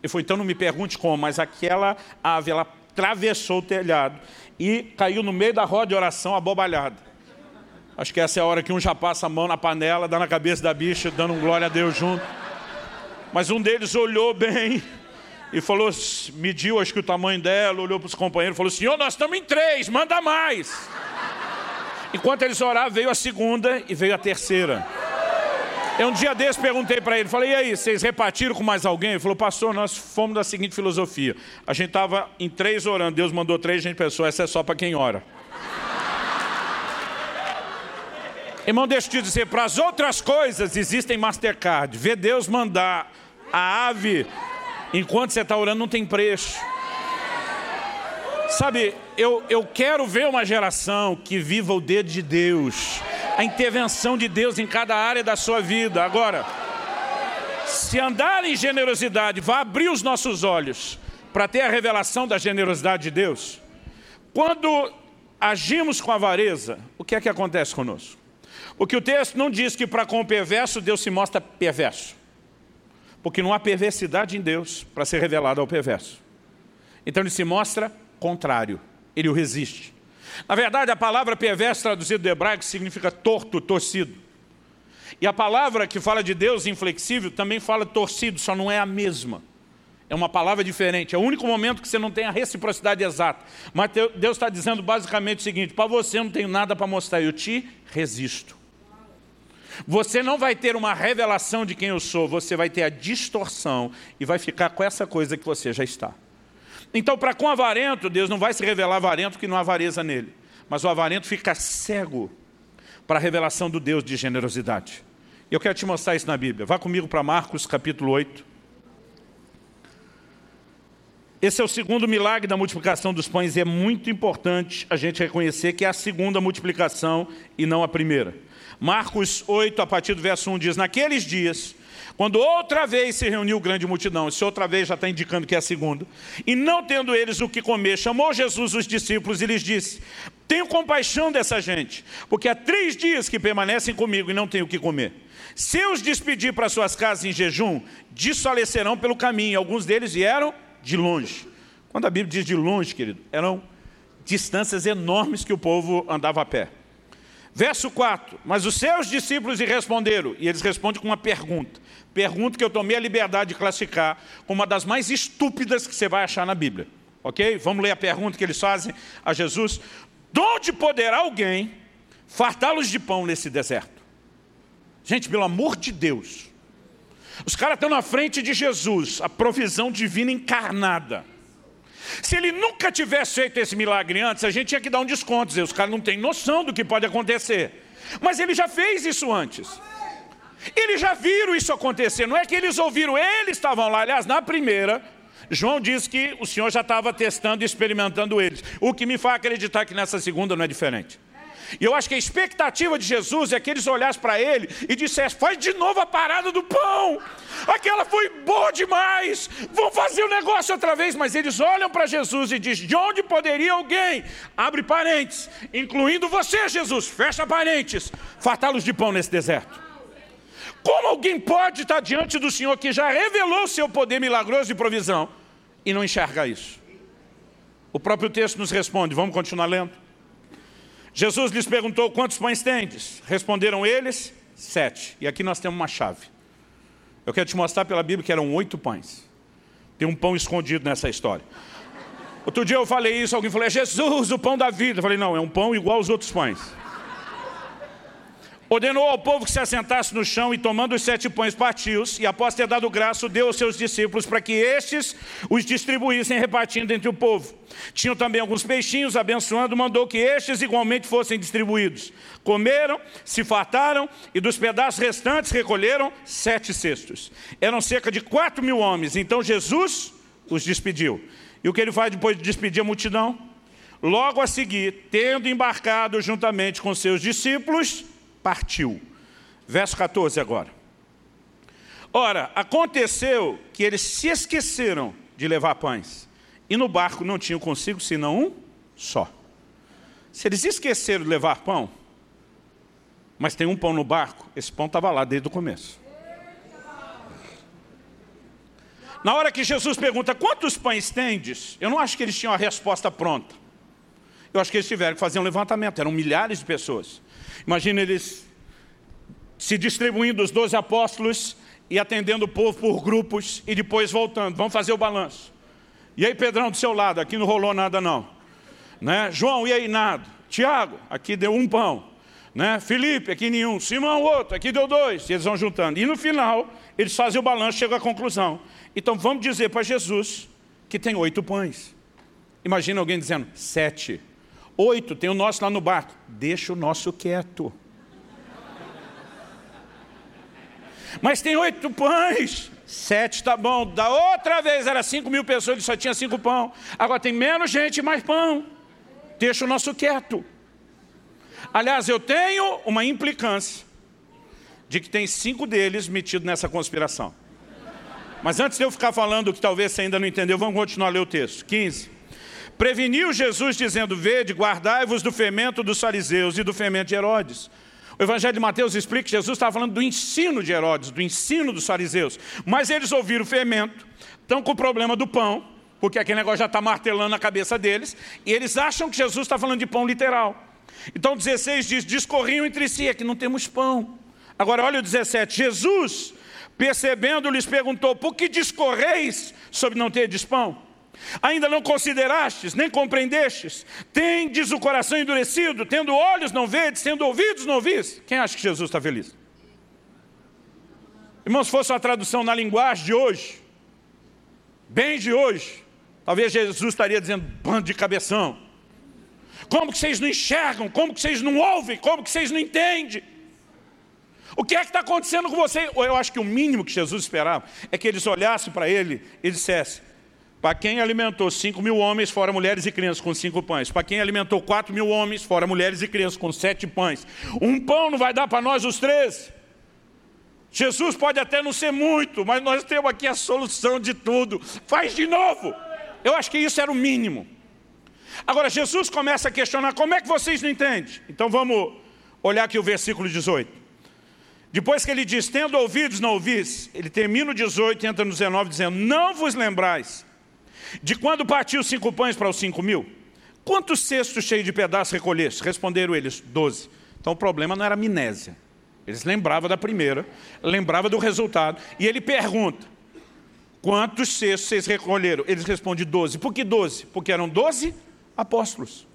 Ele falou, então não me pergunte como, mas aquela ave, ela atravessou o telhado e caiu no meio da roda de oração abobalhada. Acho que essa é a hora que um já passa a mão na panela, dá na cabeça da bicha, dando um glória a Deus junto. Mas um deles olhou bem e falou, mediu acho que o tamanho dela, olhou para os companheiros e falou, senhor, nós estamos em três, manda mais. Enquanto eles oravam, veio a segunda e veio a terceira. Eu um dia desse perguntei para ele, falei, e aí, vocês repartiram com mais alguém? Ele falou, pastor, nós fomos da seguinte filosofia. A gente estava em três orando, Deus mandou três, a gente pensou, essa é só para quem ora. Irmão, deixa eu te dizer, para as outras coisas existem Mastercard. Vê Deus mandar a ave enquanto você está orando não tem preço. Sabe, eu, eu quero ver uma geração que viva o dedo de Deus, a intervenção de Deus em cada área da sua vida. Agora, se andar em generosidade vai abrir os nossos olhos para ter a revelação da generosidade de Deus. Quando agimos com avareza, o que é que acontece conosco? Porque o texto não diz que para com o perverso Deus se mostra perverso. Porque não há perversidade em Deus para ser revelado ao perverso. Então ele se mostra contrário, ele o resiste. Na verdade, a palavra perverso traduzido do hebraico significa torto, torcido. E a palavra que fala de Deus inflexível também fala torcido, só não é a mesma. É uma palavra diferente. É o único momento que você não tem a reciprocidade exata. Mas Deus está dizendo basicamente o seguinte, para você não tenho nada para mostrar, eu te resisto. Você não vai ter uma revelação de quem eu sou, você vai ter a distorção e vai ficar com essa coisa que você já está. Então, para com avarento, Deus não vai se revelar avarento que não há avareza nele. Mas o avarento fica cego para a revelação do Deus de generosidade. Eu quero te mostrar isso na Bíblia. Vá comigo para Marcos capítulo 8. Esse é o segundo milagre da multiplicação dos pães e é muito importante a gente reconhecer que é a segunda multiplicação e não a primeira. Marcos 8, a partir do verso 1, diz, Naqueles dias, quando outra vez se reuniu grande multidão, esse outra vez já está indicando que é a segunda, e não tendo eles o que comer, chamou Jesus os discípulos e lhes disse, tenho compaixão dessa gente, porque há três dias que permanecem comigo e não tenho o que comer. Se eu os despedir para suas casas em jejum, desfalecerão pelo caminho. Alguns deles vieram de longe. Quando a Bíblia diz de longe, querido, eram distâncias enormes que o povo andava a pé. Verso 4, mas os seus discípulos lhe responderam, e eles respondem com uma pergunta. Pergunta que eu tomei a liberdade de classificar como uma das mais estúpidas que você vai achar na Bíblia. Ok? Vamos ler a pergunta que eles fazem a Jesus. De onde poderá alguém fartá-los de pão nesse deserto? Gente, pelo amor de Deus. Os caras estão na frente de Jesus, a provisão divina encarnada. Se ele nunca tivesse feito esse milagre antes, a gente tinha que dar um desconto, dizer, os caras não têm noção do que pode acontecer. Mas ele já fez isso antes. Eles já viram isso acontecer, não é que eles ouviram, eles estavam lá. Aliás, na primeira, João diz que o Senhor já estava testando e experimentando eles. O que me faz acreditar que nessa segunda não é diferente. E eu acho que a expectativa de Jesus é que eles olhassem para ele e dissessem: faz de novo a parada do pão. Aquela foi boa demais. Vamos fazer o negócio outra vez. Mas eles olham para Jesus e dizem: de onde poderia alguém, abre parentes, incluindo você, Jesus, fecha parentes, fartá-los de pão nesse deserto? Como alguém pode estar diante do Senhor que já revelou o seu poder milagroso de provisão e não enxerga isso? O próprio texto nos responde, vamos continuar lendo. Jesus lhes perguntou, quantos pães tendes? Responderam eles, sete. E aqui nós temos uma chave. Eu quero te mostrar pela Bíblia que eram oito pães. Tem um pão escondido nessa história. Outro dia eu falei isso, alguém falou, é Jesus, o pão da vida. Eu falei, não, é um pão igual aos outros pães. Ordenou ao povo que se assentasse no chão e tomando os sete pães partiu-os e após ter dado graça, deu aos seus discípulos para que estes os distribuíssem repartindo entre o povo. Tinham também alguns peixinhos, abençoando, mandou que estes igualmente fossem distribuídos. Comeram, se fartaram e dos pedaços restantes recolheram sete cestos. Eram cerca de quatro mil homens, então Jesus os despediu. E o que ele faz depois de despedir a multidão? Logo a seguir, tendo embarcado juntamente com seus discípulos, partiu. Verso 14 agora. Ora, aconteceu que eles se esqueceram de levar pães, e no barco não tinham consigo senão um só. Se eles esqueceram de levar pão, mas tem um pão no barco, esse pão estava lá desde o começo. Na hora que Jesus pergunta, quantos pães tendes? Eu não acho que eles tinham a resposta pronta. Eu acho que eles tiveram que fazer um levantamento, eram milhares de pessoas. Imagina eles se distribuindo os doze apóstolos e atendendo o povo por grupos e depois voltando. Vamos fazer o balanço. E aí, Pedrão, do seu lado, aqui não rolou nada não. Né? João, e aí, nada. Tiago, aqui deu um pão. Né? Felipe, aqui nenhum. Simão, outro, aqui deu dois. E eles vão juntando. E no final, eles fazem o balanço, chegam à conclusão. Então vamos dizer para Jesus que tem oito pães. Imagina alguém dizendo, sete. Oito, tem o nosso lá no barco. Deixa o nosso quieto. Mas tem oito pães. Sete está bom. Da outra vez era cinco mil pessoas, ele só tinha cinco pão. Agora tem menos gente e mais pão. Deixa o nosso quieto. Aliás, eu tenho uma implicância de que tem cinco deles metidos nessa conspiração. Mas antes de eu ficar falando que talvez você ainda não entendeu, vamos continuar a ler o texto. 15. Preveniu Jesus dizendo, vede, guardai-vos do fermento dos fariseus e do fermento de Herodes. O Evangelho de Mateus explica que Jesus estava falando do ensino de Herodes, do ensino dos fariseus. Mas eles ouviram o fermento, estão com o problema do pão, porque aquele negócio já está martelando na cabeça deles, e eles acham que Jesus está falando de pão literal. Então 16 diz, discorriam entre si, é que não temos pão. Agora olha o 17, Jesus, percebendo, lhes perguntou, por que discorreis sobre não ter pão? Ainda não considerastes, nem compreendestes. Tendes o coração endurecido, tendo olhos não vedes, tendo ouvidos não ouvis. Quem acha que Jesus está feliz? Irmãos, se fosse uma tradução na linguagem de hoje, bem de hoje, talvez Jesus estaria dizendo, bando de cabeção. Como que vocês não enxergam? Como que vocês não ouvem? Como que vocês não entendem? O que é que está acontecendo com você? Eu acho que o mínimo que Jesus esperava é que eles olhassem para ele e dissessem, para quem alimentou 5 mil homens, fora mulheres e crianças, com cinco pães. Para quem alimentou 4 mil homens, fora mulheres e crianças, com sete pães. Um pão não vai dar para nós os três. Jesus pode até não ser muito, mas nós temos aqui a solução de tudo. Faz de novo. Eu acho que isso era o mínimo. Agora, Jesus começa a questionar, como é que vocês não entendem? Então vamos olhar aqui o versículo 18. Depois que ele diz, tendo ouvidos, não ouvis, ele termina o 18 e entra no 19 dizendo, não vos lembrais de quando partiu cinco pães para os cinco mil? Quantos cestos cheios de pedaços recolheste? Responderam eles, doze. Então o problema não era amnésia. Eles lembravam da primeira, lembravam do resultado. E ele pergunta, quantos cestos vocês recolheram? Eles respondem, doze. Por que doze? Porque eram doze apóstolos.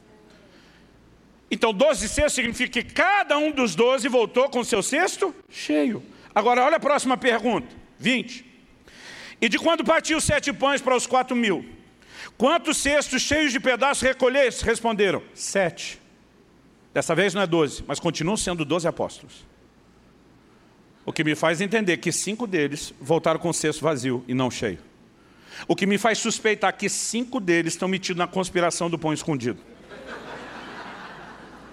Então, doze cestos significa que cada um dos doze voltou com seu cesto cheio. Agora, olha a próxima pergunta. 20. E de quando partiu sete pães para os quatro mil? Quantos cestos cheios de pedaços recolheste? Responderam, sete. Dessa vez não é doze, mas continuam sendo doze apóstolos. O que me faz entender que cinco deles voltaram com o cesto vazio e não cheio. O que me faz suspeitar que cinco deles estão metidos na conspiração do pão escondido.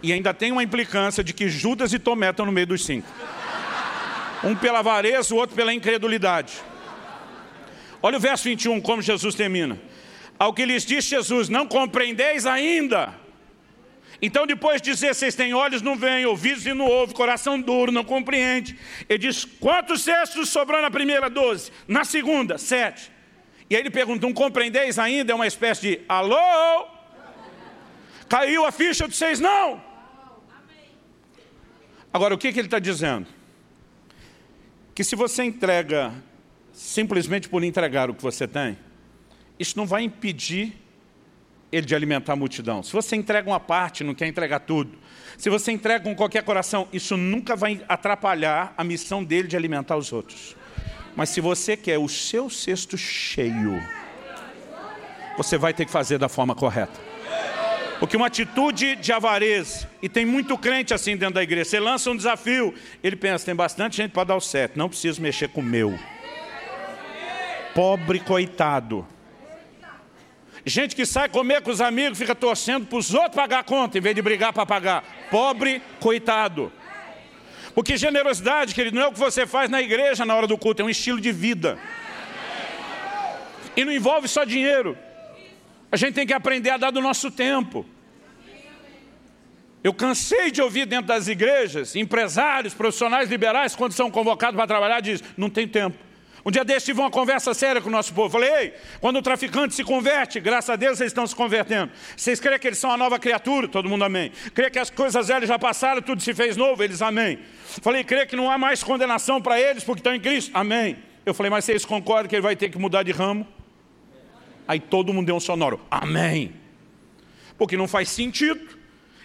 E ainda tem uma implicância de que Judas e Tomé estão no meio dos cinco. Um pela avareza, o outro pela incredulidade. Olha o verso 21, como Jesus termina. Ao que lhes disse Jesus, não compreendeis ainda. Então depois de dizer, vocês têm olhos, não veem, ouvidos e não ouvem, coração duro, não compreende. Ele diz, quantos cestos sobrou na primeira? Doze. Na segunda, sete. E aí ele pergunta, não compreendeis ainda? É uma espécie de, alô? Caiu a ficha de vocês? Não. Agora, o que, que ele está dizendo? Que se você entrega simplesmente por entregar o que você tem, isso não vai impedir ele de alimentar a multidão. Se você entrega uma parte, não quer entregar tudo. Se você entrega com qualquer coração, isso nunca vai atrapalhar a missão dele de alimentar os outros. Mas se você quer o seu cesto cheio, você vai ter que fazer da forma correta. Porque uma atitude de avareza, e tem muito crente assim dentro da igreja, você lança um desafio, ele pensa, tem bastante gente para dar o certo, não preciso mexer com o meu. Pobre coitado. Gente que sai comer com os amigos, fica torcendo para os outros pagar a conta, em vez de brigar para pagar. Pobre coitado. Porque generosidade, querido, não é o que você faz na igreja na hora do culto, é um estilo de vida. E não envolve só dinheiro. A gente tem que aprender a dar do nosso tempo. Eu cansei de ouvir dentro das igrejas, empresários, profissionais liberais, quando são convocados para trabalhar, dizem, não tem tempo. Um dia desse tive uma conversa séria com o nosso povo. Falei, ei, quando o traficante se converte, graças a Deus eles estão se convertendo. Vocês creem que eles são uma nova criatura? Todo mundo amém. Crê que as coisas velhas já passaram, tudo se fez novo? Eles amém. Falei, crê que não há mais condenação para eles porque estão em Cristo? Amém. Eu falei, mas vocês concordam que ele vai ter que mudar de ramo? Aí todo mundo deu um sonoro. Amém. Porque não faz sentido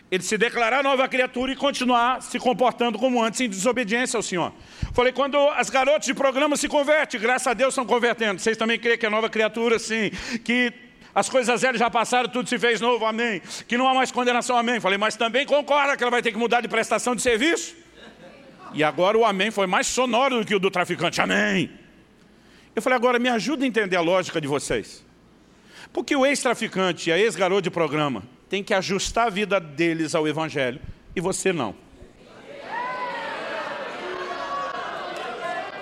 ele se declarar nova criatura e continuar se comportando como antes, em desobediência ao Senhor. Falei, quando as garotas de programa se convertem, graças a Deus estão convertendo. Vocês também creem que é nova criatura, sim. Que as coisas velhas já passaram, tudo se fez novo, amém. Que não há mais condenação, amém. Falei, mas também concorda que ela vai ter que mudar de prestação de serviço? E agora o amém foi mais sonoro do que o do traficante, amém. Eu falei, agora me ajuda a entender a lógica de vocês. Porque o ex-traficante e a ex-garoto de programa tem que ajustar a vida deles ao Evangelho e você não.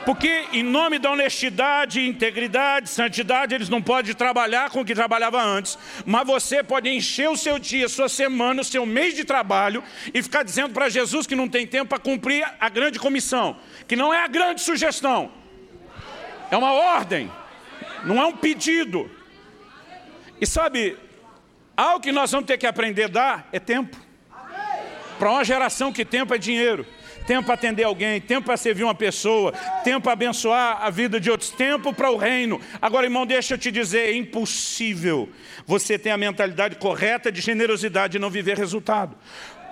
Porque em nome da honestidade, integridade, santidade, eles não podem trabalhar com o que trabalhava antes, mas você pode encher o seu dia, sua semana, o seu mês de trabalho e ficar dizendo para Jesus que não tem tempo para cumprir a grande comissão, que não é a grande sugestão, é uma ordem, não é um pedido. E sabe, algo que nós vamos ter que aprender a dar é tempo. Para uma geração que tempo é dinheiro. Tempo para atender alguém, tempo para servir uma pessoa, tempo para abençoar a vida de outros, tempo para o reino. Agora, irmão, deixa eu te dizer, é impossível você ter a mentalidade correta de generosidade e não viver resultado.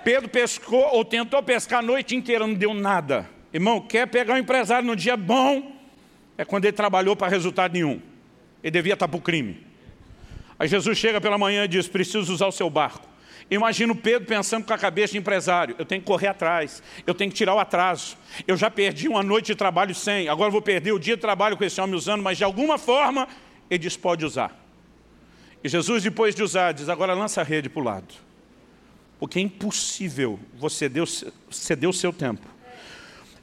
Pedro pescou ou tentou pescar a noite inteira, não deu nada. Irmão, quer pegar um empresário no dia bom, é quando ele trabalhou para resultado nenhum. Ele devia estar para o crime. Aí Jesus chega pela manhã e diz, preciso usar o seu barco. Imagino Pedro pensando com a cabeça de empresário, eu tenho que correr atrás, eu tenho que tirar o atraso. Eu já perdi uma noite de trabalho sem, agora vou perder o dia de trabalho com esse homem usando, mas de alguma forma ele diz, pode usar. E Jesus, depois de usar, diz, agora lança a rede para o lado. Porque é impossível você ceder o seu tempo.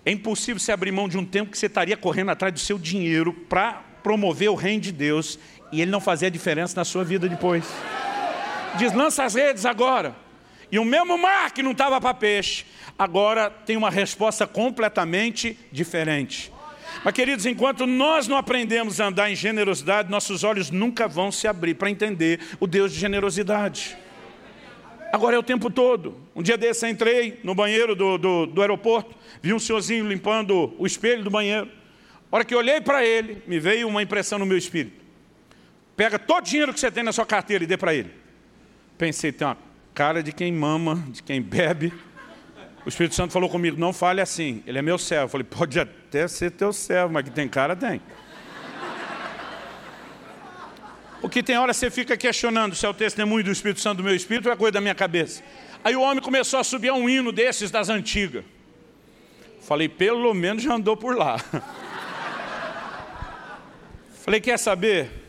É impossível você abrir mão de um tempo que você estaria correndo atrás do seu dinheiro para promover o reino de Deus e ele não fazia diferença na sua vida depois. Diz, lança as redes agora. E o mesmo mar que não estava para peixe, agora tem uma resposta completamente diferente. Mas, queridos, enquanto nós não aprendemos a andar em generosidade, nossos olhos nunca vão se abrir para entender o Deus de generosidade. Agora é o tempo todo. Um dia desse eu entrei no banheiro do, do, do aeroporto, vi um senhorzinho limpando o espelho do banheiro. A hora que olhei para ele, me veio uma impressão no meu espírito. Pega todo o dinheiro que você tem na sua carteira e dê para ele. Pensei, tem uma cara de quem mama, de quem bebe. O Espírito Santo falou comigo, não fale assim, ele é meu servo. Eu falei, pode até ser teu servo, mas que tem cara, tem. Porque tem hora você fica questionando se é o testemunho do Espírito Santo do meu espírito ou é coisa da minha cabeça. Aí o homem começou a subir a um hino desses das antigas. Falei, pelo menos já andou por lá. Falei, quer saber?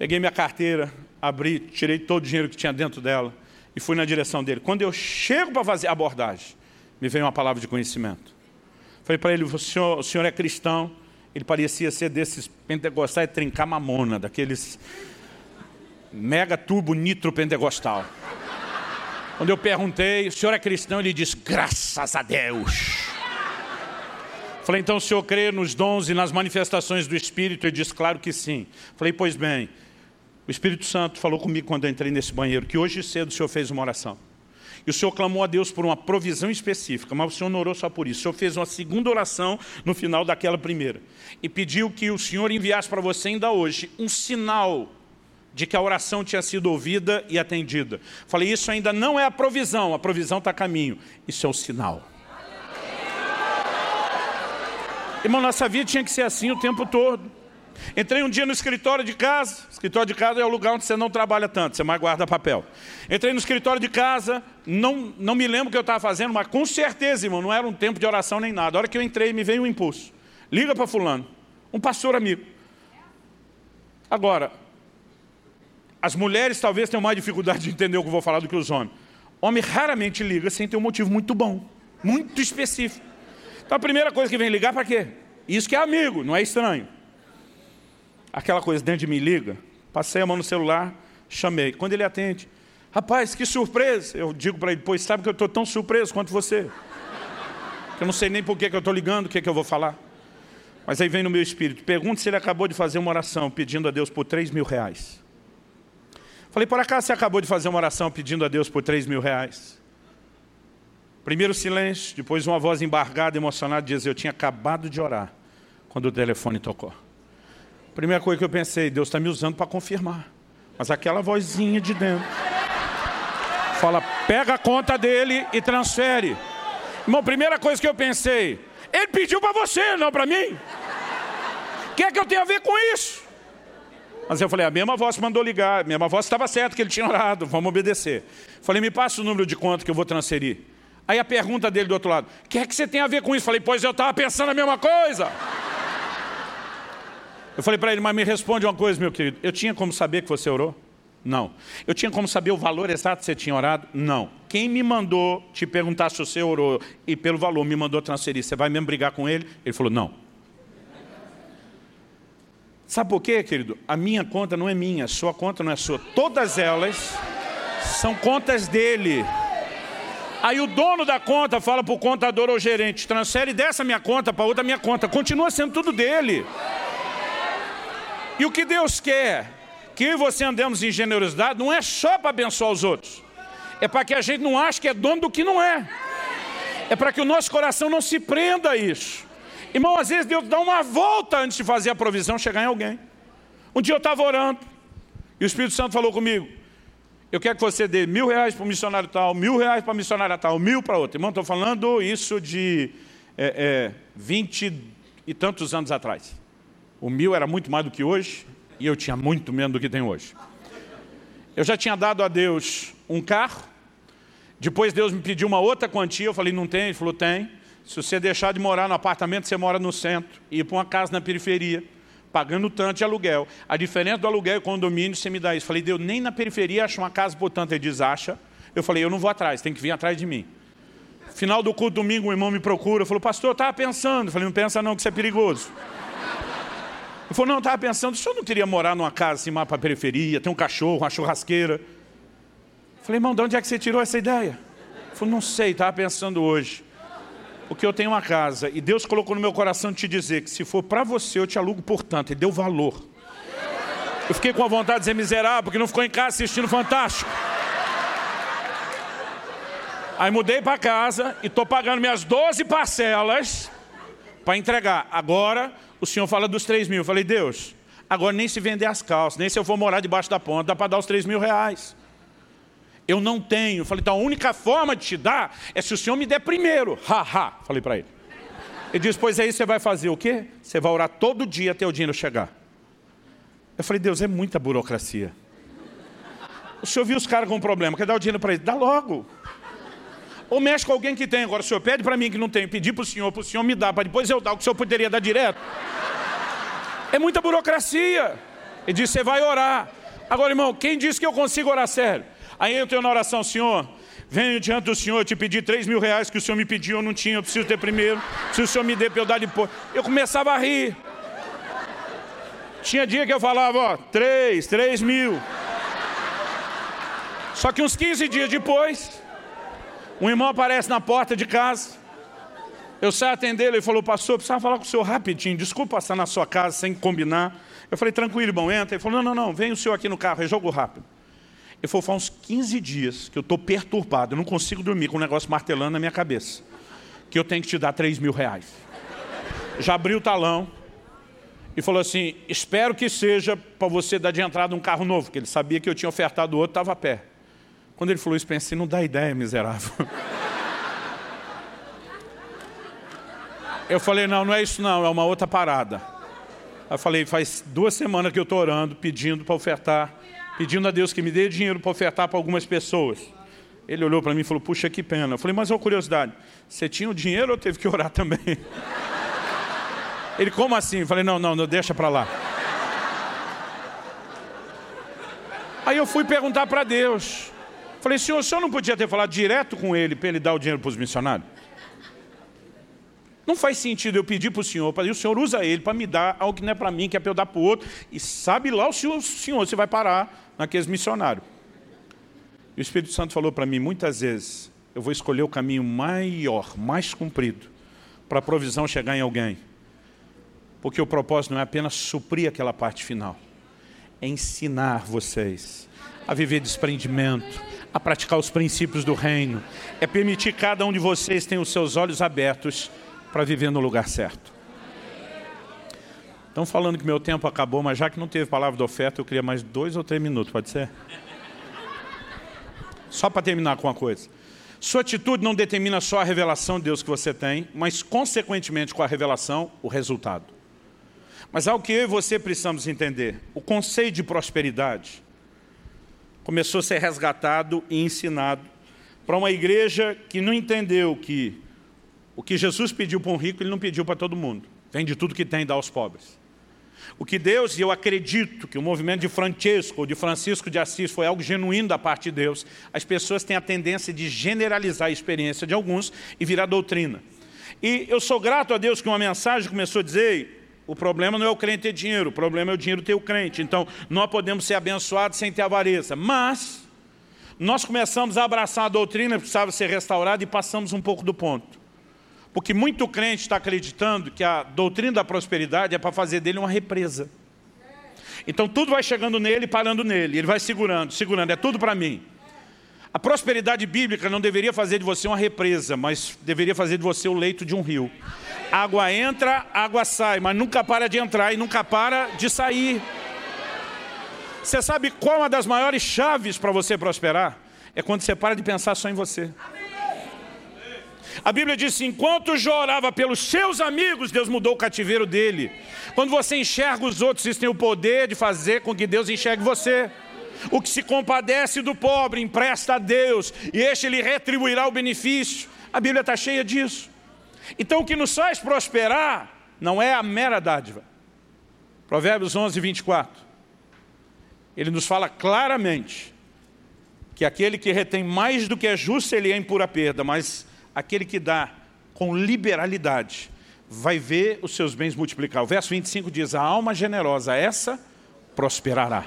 Peguei minha carteira, abri, tirei todo o dinheiro que tinha dentro dela e fui na direção dele. Quando eu chego para fazer a abordagem, me veio uma palavra de conhecimento. Falei para ele, o senhor, o senhor é cristão? Ele parecia ser desses pentecostais trincar mamona, daqueles mega turbo nitro pentecostal. Quando eu perguntei, o senhor é cristão? Ele disse, graças a Deus. Falei, então o senhor crê nos dons e nas manifestações do Espírito? Ele disse, claro que sim. Falei, pois bem, o Espírito Santo falou comigo quando eu entrei nesse banheiro, que hoje cedo o senhor fez uma oração. E o senhor clamou a Deus por uma provisão específica, mas o senhor não orou só por isso. O senhor fez uma segunda oração no final daquela primeira. E pediu que o senhor enviasse para você ainda hoje um sinal de que a oração tinha sido ouvida e atendida. Falei, isso ainda não é a provisão, a provisão está a caminho. Isso é o sinal. Irmão, nossa vida tinha que ser assim o tempo todo. Entrei um dia no escritório de casa, escritório de casa é o lugar onde você não trabalha tanto, você mais guarda papel. Entrei no escritório de casa, não, não me lembro o que eu estava fazendo, mas com certeza, irmão, não era um tempo de oração nem nada. A hora que eu entrei, me veio um impulso. Liga para fulano, um pastor amigo. Agora, as mulheres talvez tenham mais dificuldade de entender o que eu vou falar do que os homens. Homem raramente liga sem ter um motivo muito bom, muito específico. Então a primeira coisa que vem ligar para quê? Isso que é amigo, não é estranho. Aquela coisa dentro de mim liga, passei a mão no celular, chamei. Quando ele atende, rapaz, que surpresa. Eu digo para ele, pois sabe que eu estou tão surpreso quanto você. Que eu não sei nem por que, que eu estou ligando, o que, que eu vou falar. Mas aí vem no meu espírito, pergunte se ele acabou de fazer uma oração pedindo a Deus por 3 mil reais. Falei, por acaso você acabou de fazer uma oração pedindo a Deus por 3 mil reais? Primeiro silêncio, depois uma voz embargada, emocionada, diz, eu tinha acabado de orar, quando o telefone tocou. Primeira coisa que eu pensei, Deus está me usando para confirmar. Mas aquela vozinha de dentro, fala, pega a conta dele e transfere. Irmão, primeira coisa que eu pensei, ele pediu para você, não para mim. O que é que eu tenho a ver com isso? Mas eu falei, a mesma voz mandou ligar, a mesma voz estava certo que ele tinha orado, vamos obedecer. Falei, me passa o número de conta que eu vou transferir. Aí a pergunta dele do outro lado, o que é que você tem a ver com isso? Falei, pois eu estava pensando a mesma coisa. Eu falei para ele, mas me responde uma coisa, meu querido. Eu tinha como saber que você orou? Não. Eu tinha como saber o valor exato que você tinha orado? Não. Quem me mandou te perguntar se você orou e pelo valor me mandou transferir, você vai mesmo brigar com ele? Ele falou, não. Sabe por quê, querido? A minha conta não é minha, sua conta não é sua. Todas elas são contas dele. Aí o dono da conta fala para o contador ou gerente, transfere dessa minha conta para outra minha conta. Continua sendo tudo dele. E o que Deus quer, que eu e você andemos em generosidade, não é só para abençoar os outros. É para que a gente não ache que é dono do que não é. É para que o nosso coração não se prenda a isso. Irmão, às vezes Deus dá uma volta antes de fazer a provisão chegar em alguém. Um dia eu estava orando, e o Espírito Santo falou comigo, eu quero que você dê mil reais para o missionário tal, mil reais para a missionária tal, mil para outro. Irmão, estou falando isso de é, é, vinte e tantos anos atrás. O mil era muito mais do que hoje, e eu tinha muito menos do que tem hoje. Eu já tinha dado a Deus um carro, depois Deus me pediu uma outra quantia, eu falei, não tem? Ele falou, tem. Se você deixar de morar no apartamento, você mora no centro, e ir para uma casa na periferia pagando tanto de aluguel. A diferença do aluguel e condomínio, você me dá isso. Falei, Deus, nem na periferia acha uma casa por tanto, ele diz, acha. Eu falei, eu não vou atrás, tem que vir atrás de mim. Final do culto domingo, um irmão me procura, falou, pastor, eu estava pensando. Eu falei, não pensa não, que isso é perigoso. Ele falou, não, eu estava pensando, o senhor não queria morar numa casa assim, mais para periferia, tem um cachorro, uma churrasqueira. Eu falei, irmão, de onde é que você tirou essa ideia? Ele falou, não sei, estava pensando hoje porque eu tenho uma casa e Deus colocou no meu coração te dizer que se for para você eu te alugo por tanto, ele deu valor. Eu fiquei com a vontade de dizer miserável, porque não ficou em casa assistindo Fantástico. Aí mudei para casa e estou pagando minhas 12 parcelas para entregar. Agora o senhor fala dos 3 mil. Eu falei, Deus, agora nem se vender as calças, nem se eu for morar debaixo da ponta, dá para dar os 3 mil reais. Eu não tenho. Falei, então a única forma de te dar é se o Senhor me der primeiro. Ha, ha. Falei para ele. Ele disse, pois aí você vai fazer o quê? Você vai orar todo dia até o dinheiro chegar. Eu falei, Deus, é muita burocracia. O senhor viu os caras com um problema, quer dar o dinheiro para ele? Dá logo. Ou mexe com alguém que tem. Agora, o senhor pede para mim que não tem, pedir para o senhor, para o senhor me dar, para depois eu dar o que o senhor poderia dar direto. É muita burocracia. Ele disse, você vai orar. Agora, irmão, quem disse que eu consigo orar sério? Aí eu tenho na oração, Senhor, venho diante do Senhor te pedir três mil reais que o Senhor me pediu, eu não tinha, eu preciso ter primeiro. Se o Senhor me para eu dar depois. Eu começava a rir. Tinha dia que eu falava, ó, três, três mil. Só que uns 15 dias depois, um irmão aparece na porta de casa. Eu saio atender ele, ele falou, pastor, precisava falar com o senhor rapidinho, desculpa passar na sua casa sem combinar. Eu falei, tranquilo, irmão, entra. Ele falou, não, não, não, vem o senhor aqui no carro, é jogo rápido. Ele falou, faz uns 15 dias que eu estou perturbado, eu não consigo dormir com um negócio martelando na minha cabeça. Que eu tenho que te dar 3 mil reais. Já abriu o talão e falou assim, espero que seja para você dar de entrada um carro novo, porque ele sabia que eu tinha ofertado outro, estava a pé. Quando ele falou isso, pensei, não dá ideia, miserável. Eu falei, não, não é isso não, é uma outra parada. Eu falei, faz duas semanas que eu estou orando, pedindo para ofertar pedindo a Deus que me dê dinheiro para ofertar para algumas pessoas. Ele olhou para mim e falou, puxa, que pena. Eu falei, mas uma curiosidade, você tinha o dinheiro ou teve que orar também? Ele, como assim? Eu falei, não, não, não deixa para lá. Aí eu fui perguntar para Deus. Falei, senhor, o senhor não podia ter falado direto com ele para ele dar o dinheiro para os missionários? Não faz sentido eu pedir para o senhor, para o senhor usa ele para me dar algo que não é para mim, que é para eu dar para o outro. E sabe lá o senhor, o senhor, você vai parar naqueles missionários. E o Espírito Santo falou para mim muitas vezes, eu vou escolher o caminho maior, mais comprido, para a provisão chegar em alguém. Porque o propósito não é apenas suprir aquela parte final, é ensinar vocês a viver desprendimento, a praticar os princípios do reino, é permitir que cada um de vocês tenha os seus olhos abertos para viver no lugar certo. Estão falando que meu tempo acabou, mas já que não teve palavra de oferta, eu queria mais dois ou três minutos, pode ser? Só para terminar com uma coisa. Sua atitude não determina só a revelação de Deus que você tem, mas, consequentemente, com a revelação, o resultado. Mas algo que eu e você precisamos entender. O conceito de prosperidade começou a ser resgatado e ensinado para uma igreja que não entendeu que o que Jesus pediu para um rico, ele não pediu para todo mundo. Vende tudo que tem e dá aos pobres. O que Deus, e eu acredito que o movimento de Francesco ou de Francisco de Assis foi algo genuíno da parte de Deus, as pessoas têm a tendência de generalizar a experiência de alguns e virar doutrina. E eu sou grato a Deus que uma mensagem começou a dizer, o problema não é o crente ter dinheiro, o problema é o dinheiro ter o crente. Então, nós podemos ser abençoados sem ter avareza. Mas, nós começamos a abraçar a doutrina que precisava ser restaurada e passamos um pouco do ponto. Porque muito crente está acreditando que a doutrina da prosperidade é para fazer dele uma represa. Então tudo vai chegando nele, parando nele. Ele vai segurando, segurando. É tudo para mim. A prosperidade bíblica não deveria fazer de você uma represa, mas deveria fazer de você o leito de um rio. Água entra, água sai, mas nunca para de entrar e nunca para de sair. Você sabe qual é uma das maiores chaves para você prosperar? É quando você para de pensar só em você. A Bíblia diz enquanto Jó orava pelos seus amigos, Deus mudou o cativeiro dele. Quando você enxerga os outros, vocês têm o poder de fazer com que Deus enxergue você. O que se compadece do pobre, empresta a Deus, e este lhe retribuirá o benefício. A Bíblia está cheia disso. Então o que nos faz prosperar não é a mera dádiva. Provérbios 11, 24. Ele nos fala claramente que aquele que retém mais do que é justo, ele é em pura perda, mas aquele que dá com liberalidade, vai ver os seus bens multiplicar. O verso 25 diz, a alma generosa, essa prosperará.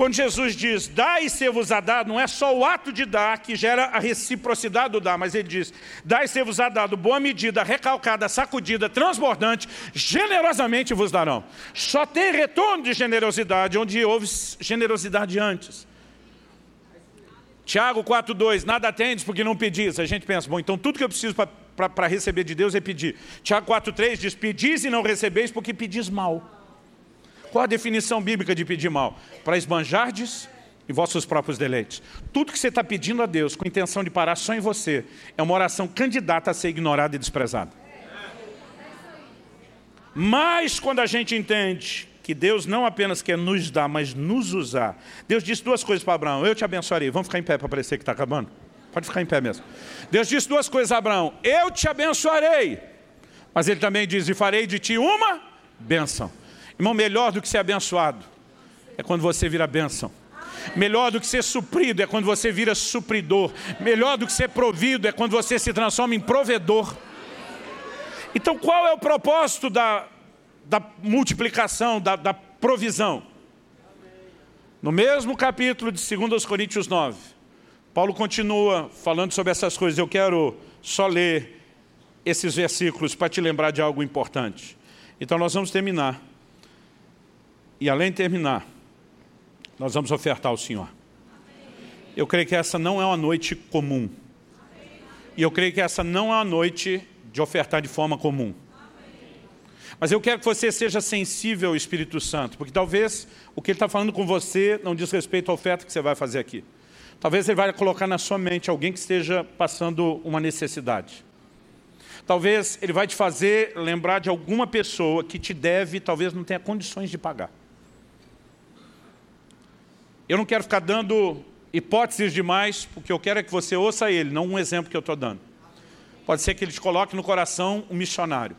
Quando Jesus diz, dá e ser-vos-á dado, não é só o ato de dar que gera a reciprocidade do dar, mas ele diz, dá e ser-vos-á dado, boa medida, recalcada, sacudida, transbordante, generosamente vos darão. Só tem retorno de generosidade onde houve generosidade antes. Tiago 4,2, nada tendes porque não pedis. A gente pensa, bom, então tudo que eu preciso para receber de Deus é pedir. Tiago 4,3 diz, pedis e não recebeis porque pedis mal. Qual a definição bíblica de pedir mal? Para esbanjardes em vossos próprios deleites. Tudo que você está pedindo a Deus com intenção de parar só em você, é uma oração candidata a ser ignorada e desprezada. Mas quando a gente entende que Deus não apenas quer nos dar, mas nos usar. Deus disse duas coisas para Abraão, eu te abençoarei. Vamos ficar em pé para parecer que está acabando? Pode ficar em pé mesmo. Deus disse duas coisas a Abraão, eu te abençoarei. Mas ele também diz, e farei de ti uma bênção. Irmão, melhor do que ser abençoado é quando você vira bênção. Melhor do que ser suprido é quando você vira supridor. Melhor do que ser provido é quando você se transforma em provedor. Então qual é o propósito da, da multiplicação, da, da provisão? No mesmo capítulo de 2 Coríntios 9, Paulo continua falando sobre essas coisas. Eu quero só ler esses versículos para te lembrar de algo importante. Então nós vamos terminar. E além de terminar, nós vamos ofertar ao Senhor. Eu creio que essa não é uma noite comum. E eu creio que essa não é uma noite de ofertar de forma comum. Mas eu quero que você seja sensível ao Espírito Santo, porque talvez o que ele está falando com você não diz respeito à oferta que você vai fazer aqui. Talvez ele vai colocar na sua mente alguém que esteja passando uma necessidade. Talvez ele vai te fazer lembrar de alguma pessoa que te deve, talvez não tenha condições de pagar. Eu não quero ficar dando hipóteses demais, porque eu quero é que você ouça ele, não um exemplo que eu estou dando. Pode ser que ele te coloque no coração um missionário.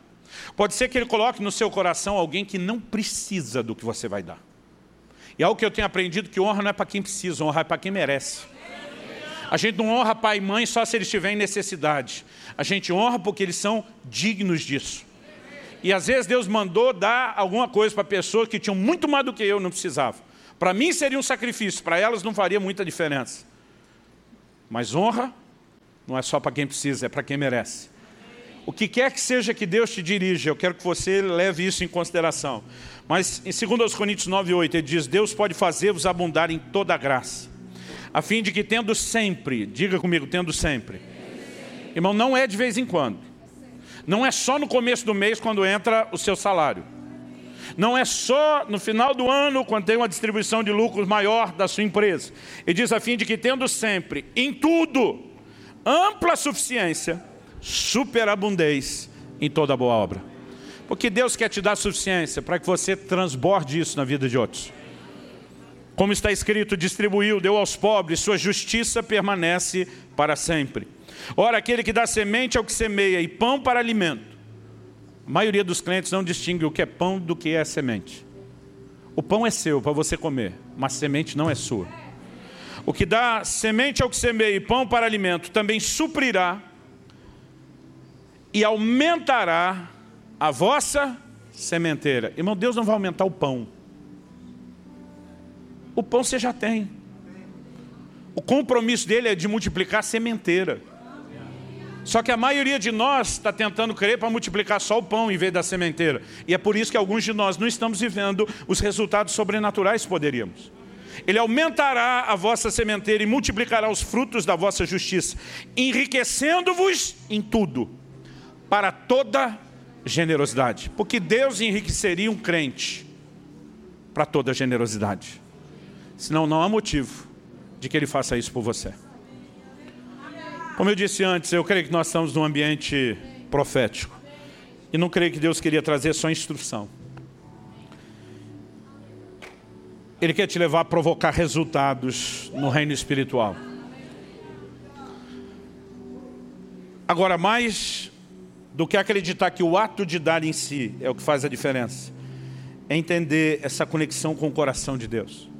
Pode ser que ele coloque no seu coração alguém que não precisa do que você vai dar. E algo que eu tenho aprendido que honra não é para quem precisa, honra é para quem merece. A gente não honra pai e mãe só se eles estiverem em necessidade. A gente honra porque eles são dignos disso. E às vezes Deus mandou dar alguma coisa para pessoas que tinham muito mais do que eu, não precisava. Para mim seria um sacrifício, para elas não faria muita diferença. Mas honra não é só para quem precisa, é para quem merece. O que quer que seja que Deus te dirija, eu quero que você leve isso em consideração. Mas em 2 Coríntios 9, 8, ele diz, Deus pode fazer-vos abundar em toda graça, a fim de que tendo sempre, diga comigo, tendo sempre. Irmão, não é de vez em quando. Não é só no começo do mês quando entra o seu salário. Não é só no final do ano, quando tem uma distribuição de lucros maior da sua empresa. Ele diz a fim de que tendo sempre, em tudo, ampla suficiência, superabundez em toda boa obra. Porque Deus quer te dar suficiência para que você transborde isso na vida de outros. Como está escrito, distribuiu, deu aos pobres, sua justiça permanece para sempre. Ora, aquele que dá semente ao que semeia e pão para alimento, a maioria dos clientes não distingue o que é pão do que é semente. O pão é seu para você comer, mas semente não é sua. O que dá semente ao que semeia e pão para alimento também suprirá e aumentará a vossa sementeira. Irmão, Deus não vai aumentar o pão. O pão você já tem. O compromisso dele é de multiplicar a sementeira. Só que a maioria de nós está tentando crer para multiplicar só o pão em vez da sementeira. E é por isso que alguns de nós não estamos vivendo os resultados sobrenaturais que poderíamos. Ele aumentará a vossa sementeira e multiplicará os frutos da vossa justiça, enriquecendo-vos em tudo, para toda generosidade. Porque Deus enriqueceria um crente para toda generosidade. Senão não há motivo de que Ele faça isso por você. Como eu disse antes, eu creio que nós estamos num ambiente profético. E não creio que Deus queria trazer só instrução. Ele quer te levar a provocar resultados no reino espiritual. Agora, mais do que acreditar que o ato de dar em si é o que faz a diferença, é entender essa conexão com o coração de Deus.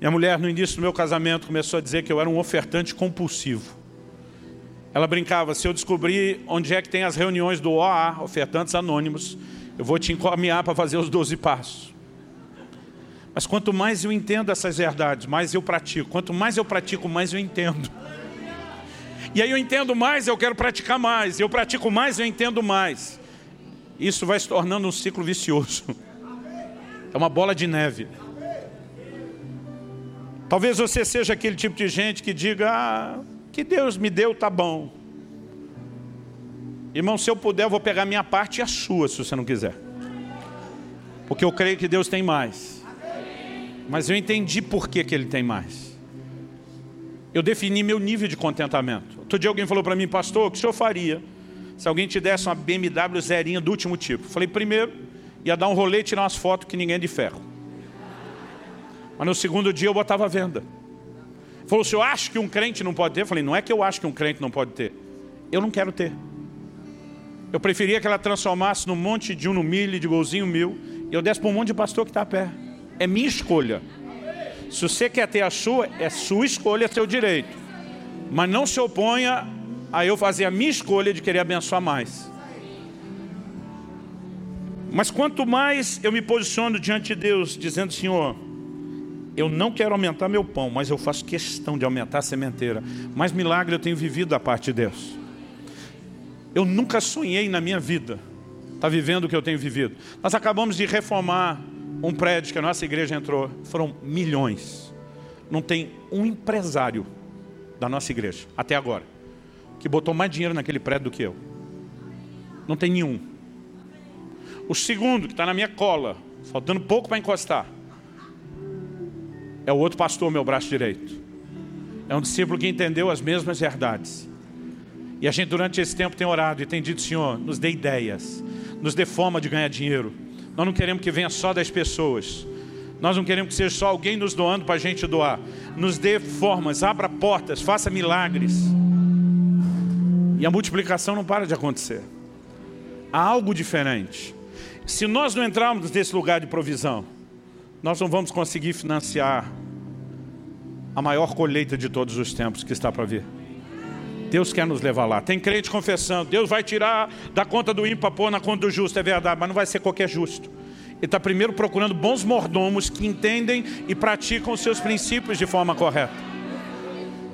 Minha mulher, no início do meu casamento, começou a dizer que eu era um ofertante compulsivo. Ela brincava, se eu descobrir onde é que tem as reuniões do OA, Ofertantes Anônimos, eu vou te encaminhar para fazer os 12 passos. Mas quanto mais eu entendo essas verdades, mais eu pratico. Quanto mais eu pratico, mais eu entendo. E aí eu entendo mais, eu quero praticar mais. Eu pratico mais, eu entendo mais. Isso vai se tornando um ciclo vicioso. É uma bola de neve. Talvez você seja aquele tipo de gente que diga, ah, que Deus me deu, tá bom. Irmão, se eu puder, eu vou pegar minha parte e a sua, se você não quiser. Porque eu creio que Deus tem mais. Mas eu entendi por que, que Ele tem mais. Eu defini meu nível de contentamento. Outro dia alguém falou para mim, pastor, o que o senhor faria se alguém te desse uma BMW zerinha do último tipo? Falei, primeiro, ia dar um rolê e tirar umas fotos que ninguém é de ferro. Mas no segundo dia eu botava a venda. Falou, se eu acho que um crente não pode ter, eu falei, não é que eu acho que um crente não pode ter. Eu não quero ter. Eu preferia que ela transformasse num monte de um no milho, de golzinho mil, e eu desse para um monte de pastor que está a pé. É minha escolha. Se você quer ter a sua, é sua escolha, é seu direito. Mas não se oponha a eu fazer a minha escolha de querer abençoar mais. Mas quanto mais eu me posiciono diante de Deus, dizendo, Senhor, eu não quero aumentar meu pão, mas eu faço questão de aumentar a sementeira. Mais milagre eu tenho vivido da parte de Deus. Eu nunca sonhei na minha vida estar tá vivendo o que eu tenho vivido. Nós acabamos de reformar um prédio que a nossa igreja entrou. Foram milhões. Não tem um empresário da nossa igreja, até agora, que botou mais dinheiro naquele prédio do que eu. Não tem nenhum. O segundo, que está na minha cola, faltando pouco para encostar, é o outro pastor, meu braço direito. É um discípulo que entendeu as mesmas verdades. E a gente durante esse tempo tem orado e tem dito, Senhor, nos dê ideias, nos dê forma de ganhar dinheiro. Nós não queremos que venha só das pessoas. Nós não queremos que seja só alguém nos doando para a gente doar. Nos dê formas, abra portas, faça milagres. E a multiplicação não para de acontecer. Há algo diferente. Se nós não entrarmos nesse lugar de provisão, nós não vamos conseguir financiar a maior colheita de todos os tempos que está para vir. Deus quer nos levar lá. Tem crente confessando, Deus vai tirar da conta do ímpar, pôr na conta do justo, é verdade, mas não vai ser qualquer justo. Ele está primeiro procurando bons mordomos que entendem e praticam os seus princípios de forma correta.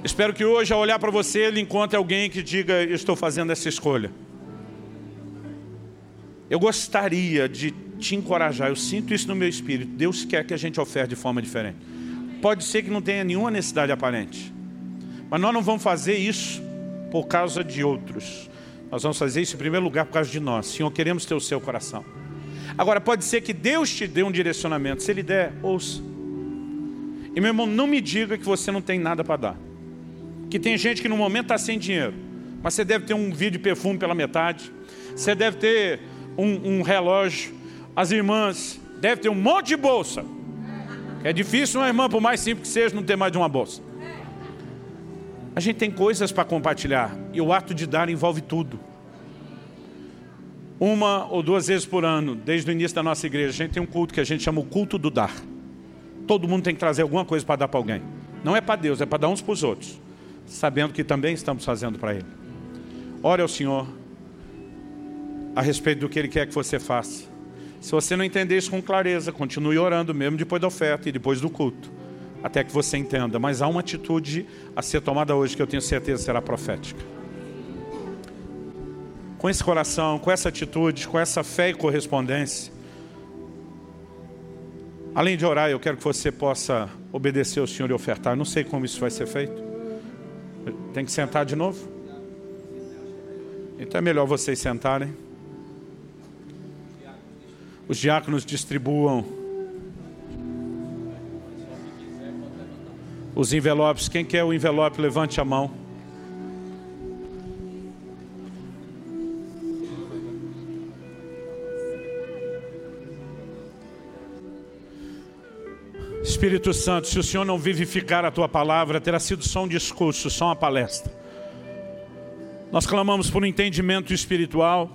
Espero que hoje, ao olhar para você, ele encontre alguém que diga, estou fazendo essa escolha. Eu gostaria de te encorajar, eu sinto isso no meu espírito. Deus quer que a gente oferte de forma diferente. Pode ser que não tenha nenhuma necessidade aparente. Mas nós não vamos fazer isso por causa de outros. Nós vamos fazer isso em primeiro lugar por causa de nós. Senhor, queremos ter o seu coração. Agora, pode ser que Deus te dê um direcionamento. Se Ele der, ouça. E meu irmão, não me diga que você não tem nada para dar. Que tem gente que no momento está sem dinheiro. Mas você deve ter um vídeo de perfume pela metade. Você deve ter um, um relógio. As irmãs devem ter um monte de bolsa. É difícil uma irmã, por mais simples que seja, não ter mais de uma bolsa. A gente tem coisas para compartilhar. E o ato de dar envolve tudo. Uma ou duas vezes por ano, desde o início da nossa igreja, a gente tem um culto que a gente chama o culto do dar. Todo mundo tem que trazer alguma coisa para dar para alguém. Não é para Deus, é para dar uns para os outros. Sabendo que também estamos fazendo para Ele. Ore ao Senhor a respeito do que Ele quer que você faça. Se você não entender isso com clareza, continue orando mesmo depois da oferta e depois do culto até que você entenda. Mas há uma atitude a ser tomada hoje que eu tenho certeza será profética. Com esse coração, com essa atitude, com essa fé e correspondência, além de orar, eu quero que você possa obedecer ao Senhor e ofertar. não sei como isso vai ser feito. Tem que sentar de novo? Então é melhor vocês sentarem. Os diáconos distribuam os envelopes. Quem quer o envelope, levante a mão. Espírito Santo, se o Senhor não vivificar a tua palavra, terá sido só um discurso, só uma palestra. Nós clamamos por um entendimento espiritual,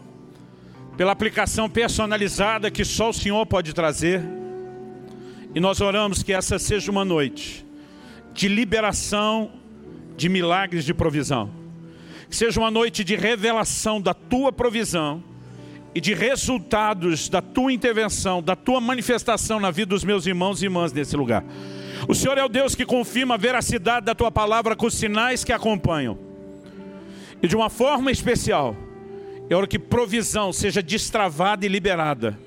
pela aplicação personalizada que só o Senhor pode trazer. E nós oramos que essa seja uma noite de liberação de milagres de provisão. Que seja uma noite de revelação da tua provisão e de resultados da tua intervenção, da tua manifestação na vida dos meus irmãos e irmãs nesse lugar. O Senhor é o Deus que confirma a veracidade da tua palavra com os sinais que acompanham. E de uma forma especial, é hora que provisão seja destravada e liberada.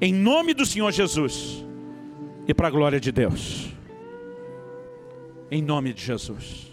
Em nome do Senhor Jesus. E para a glória de Deus. Em nome de Jesus.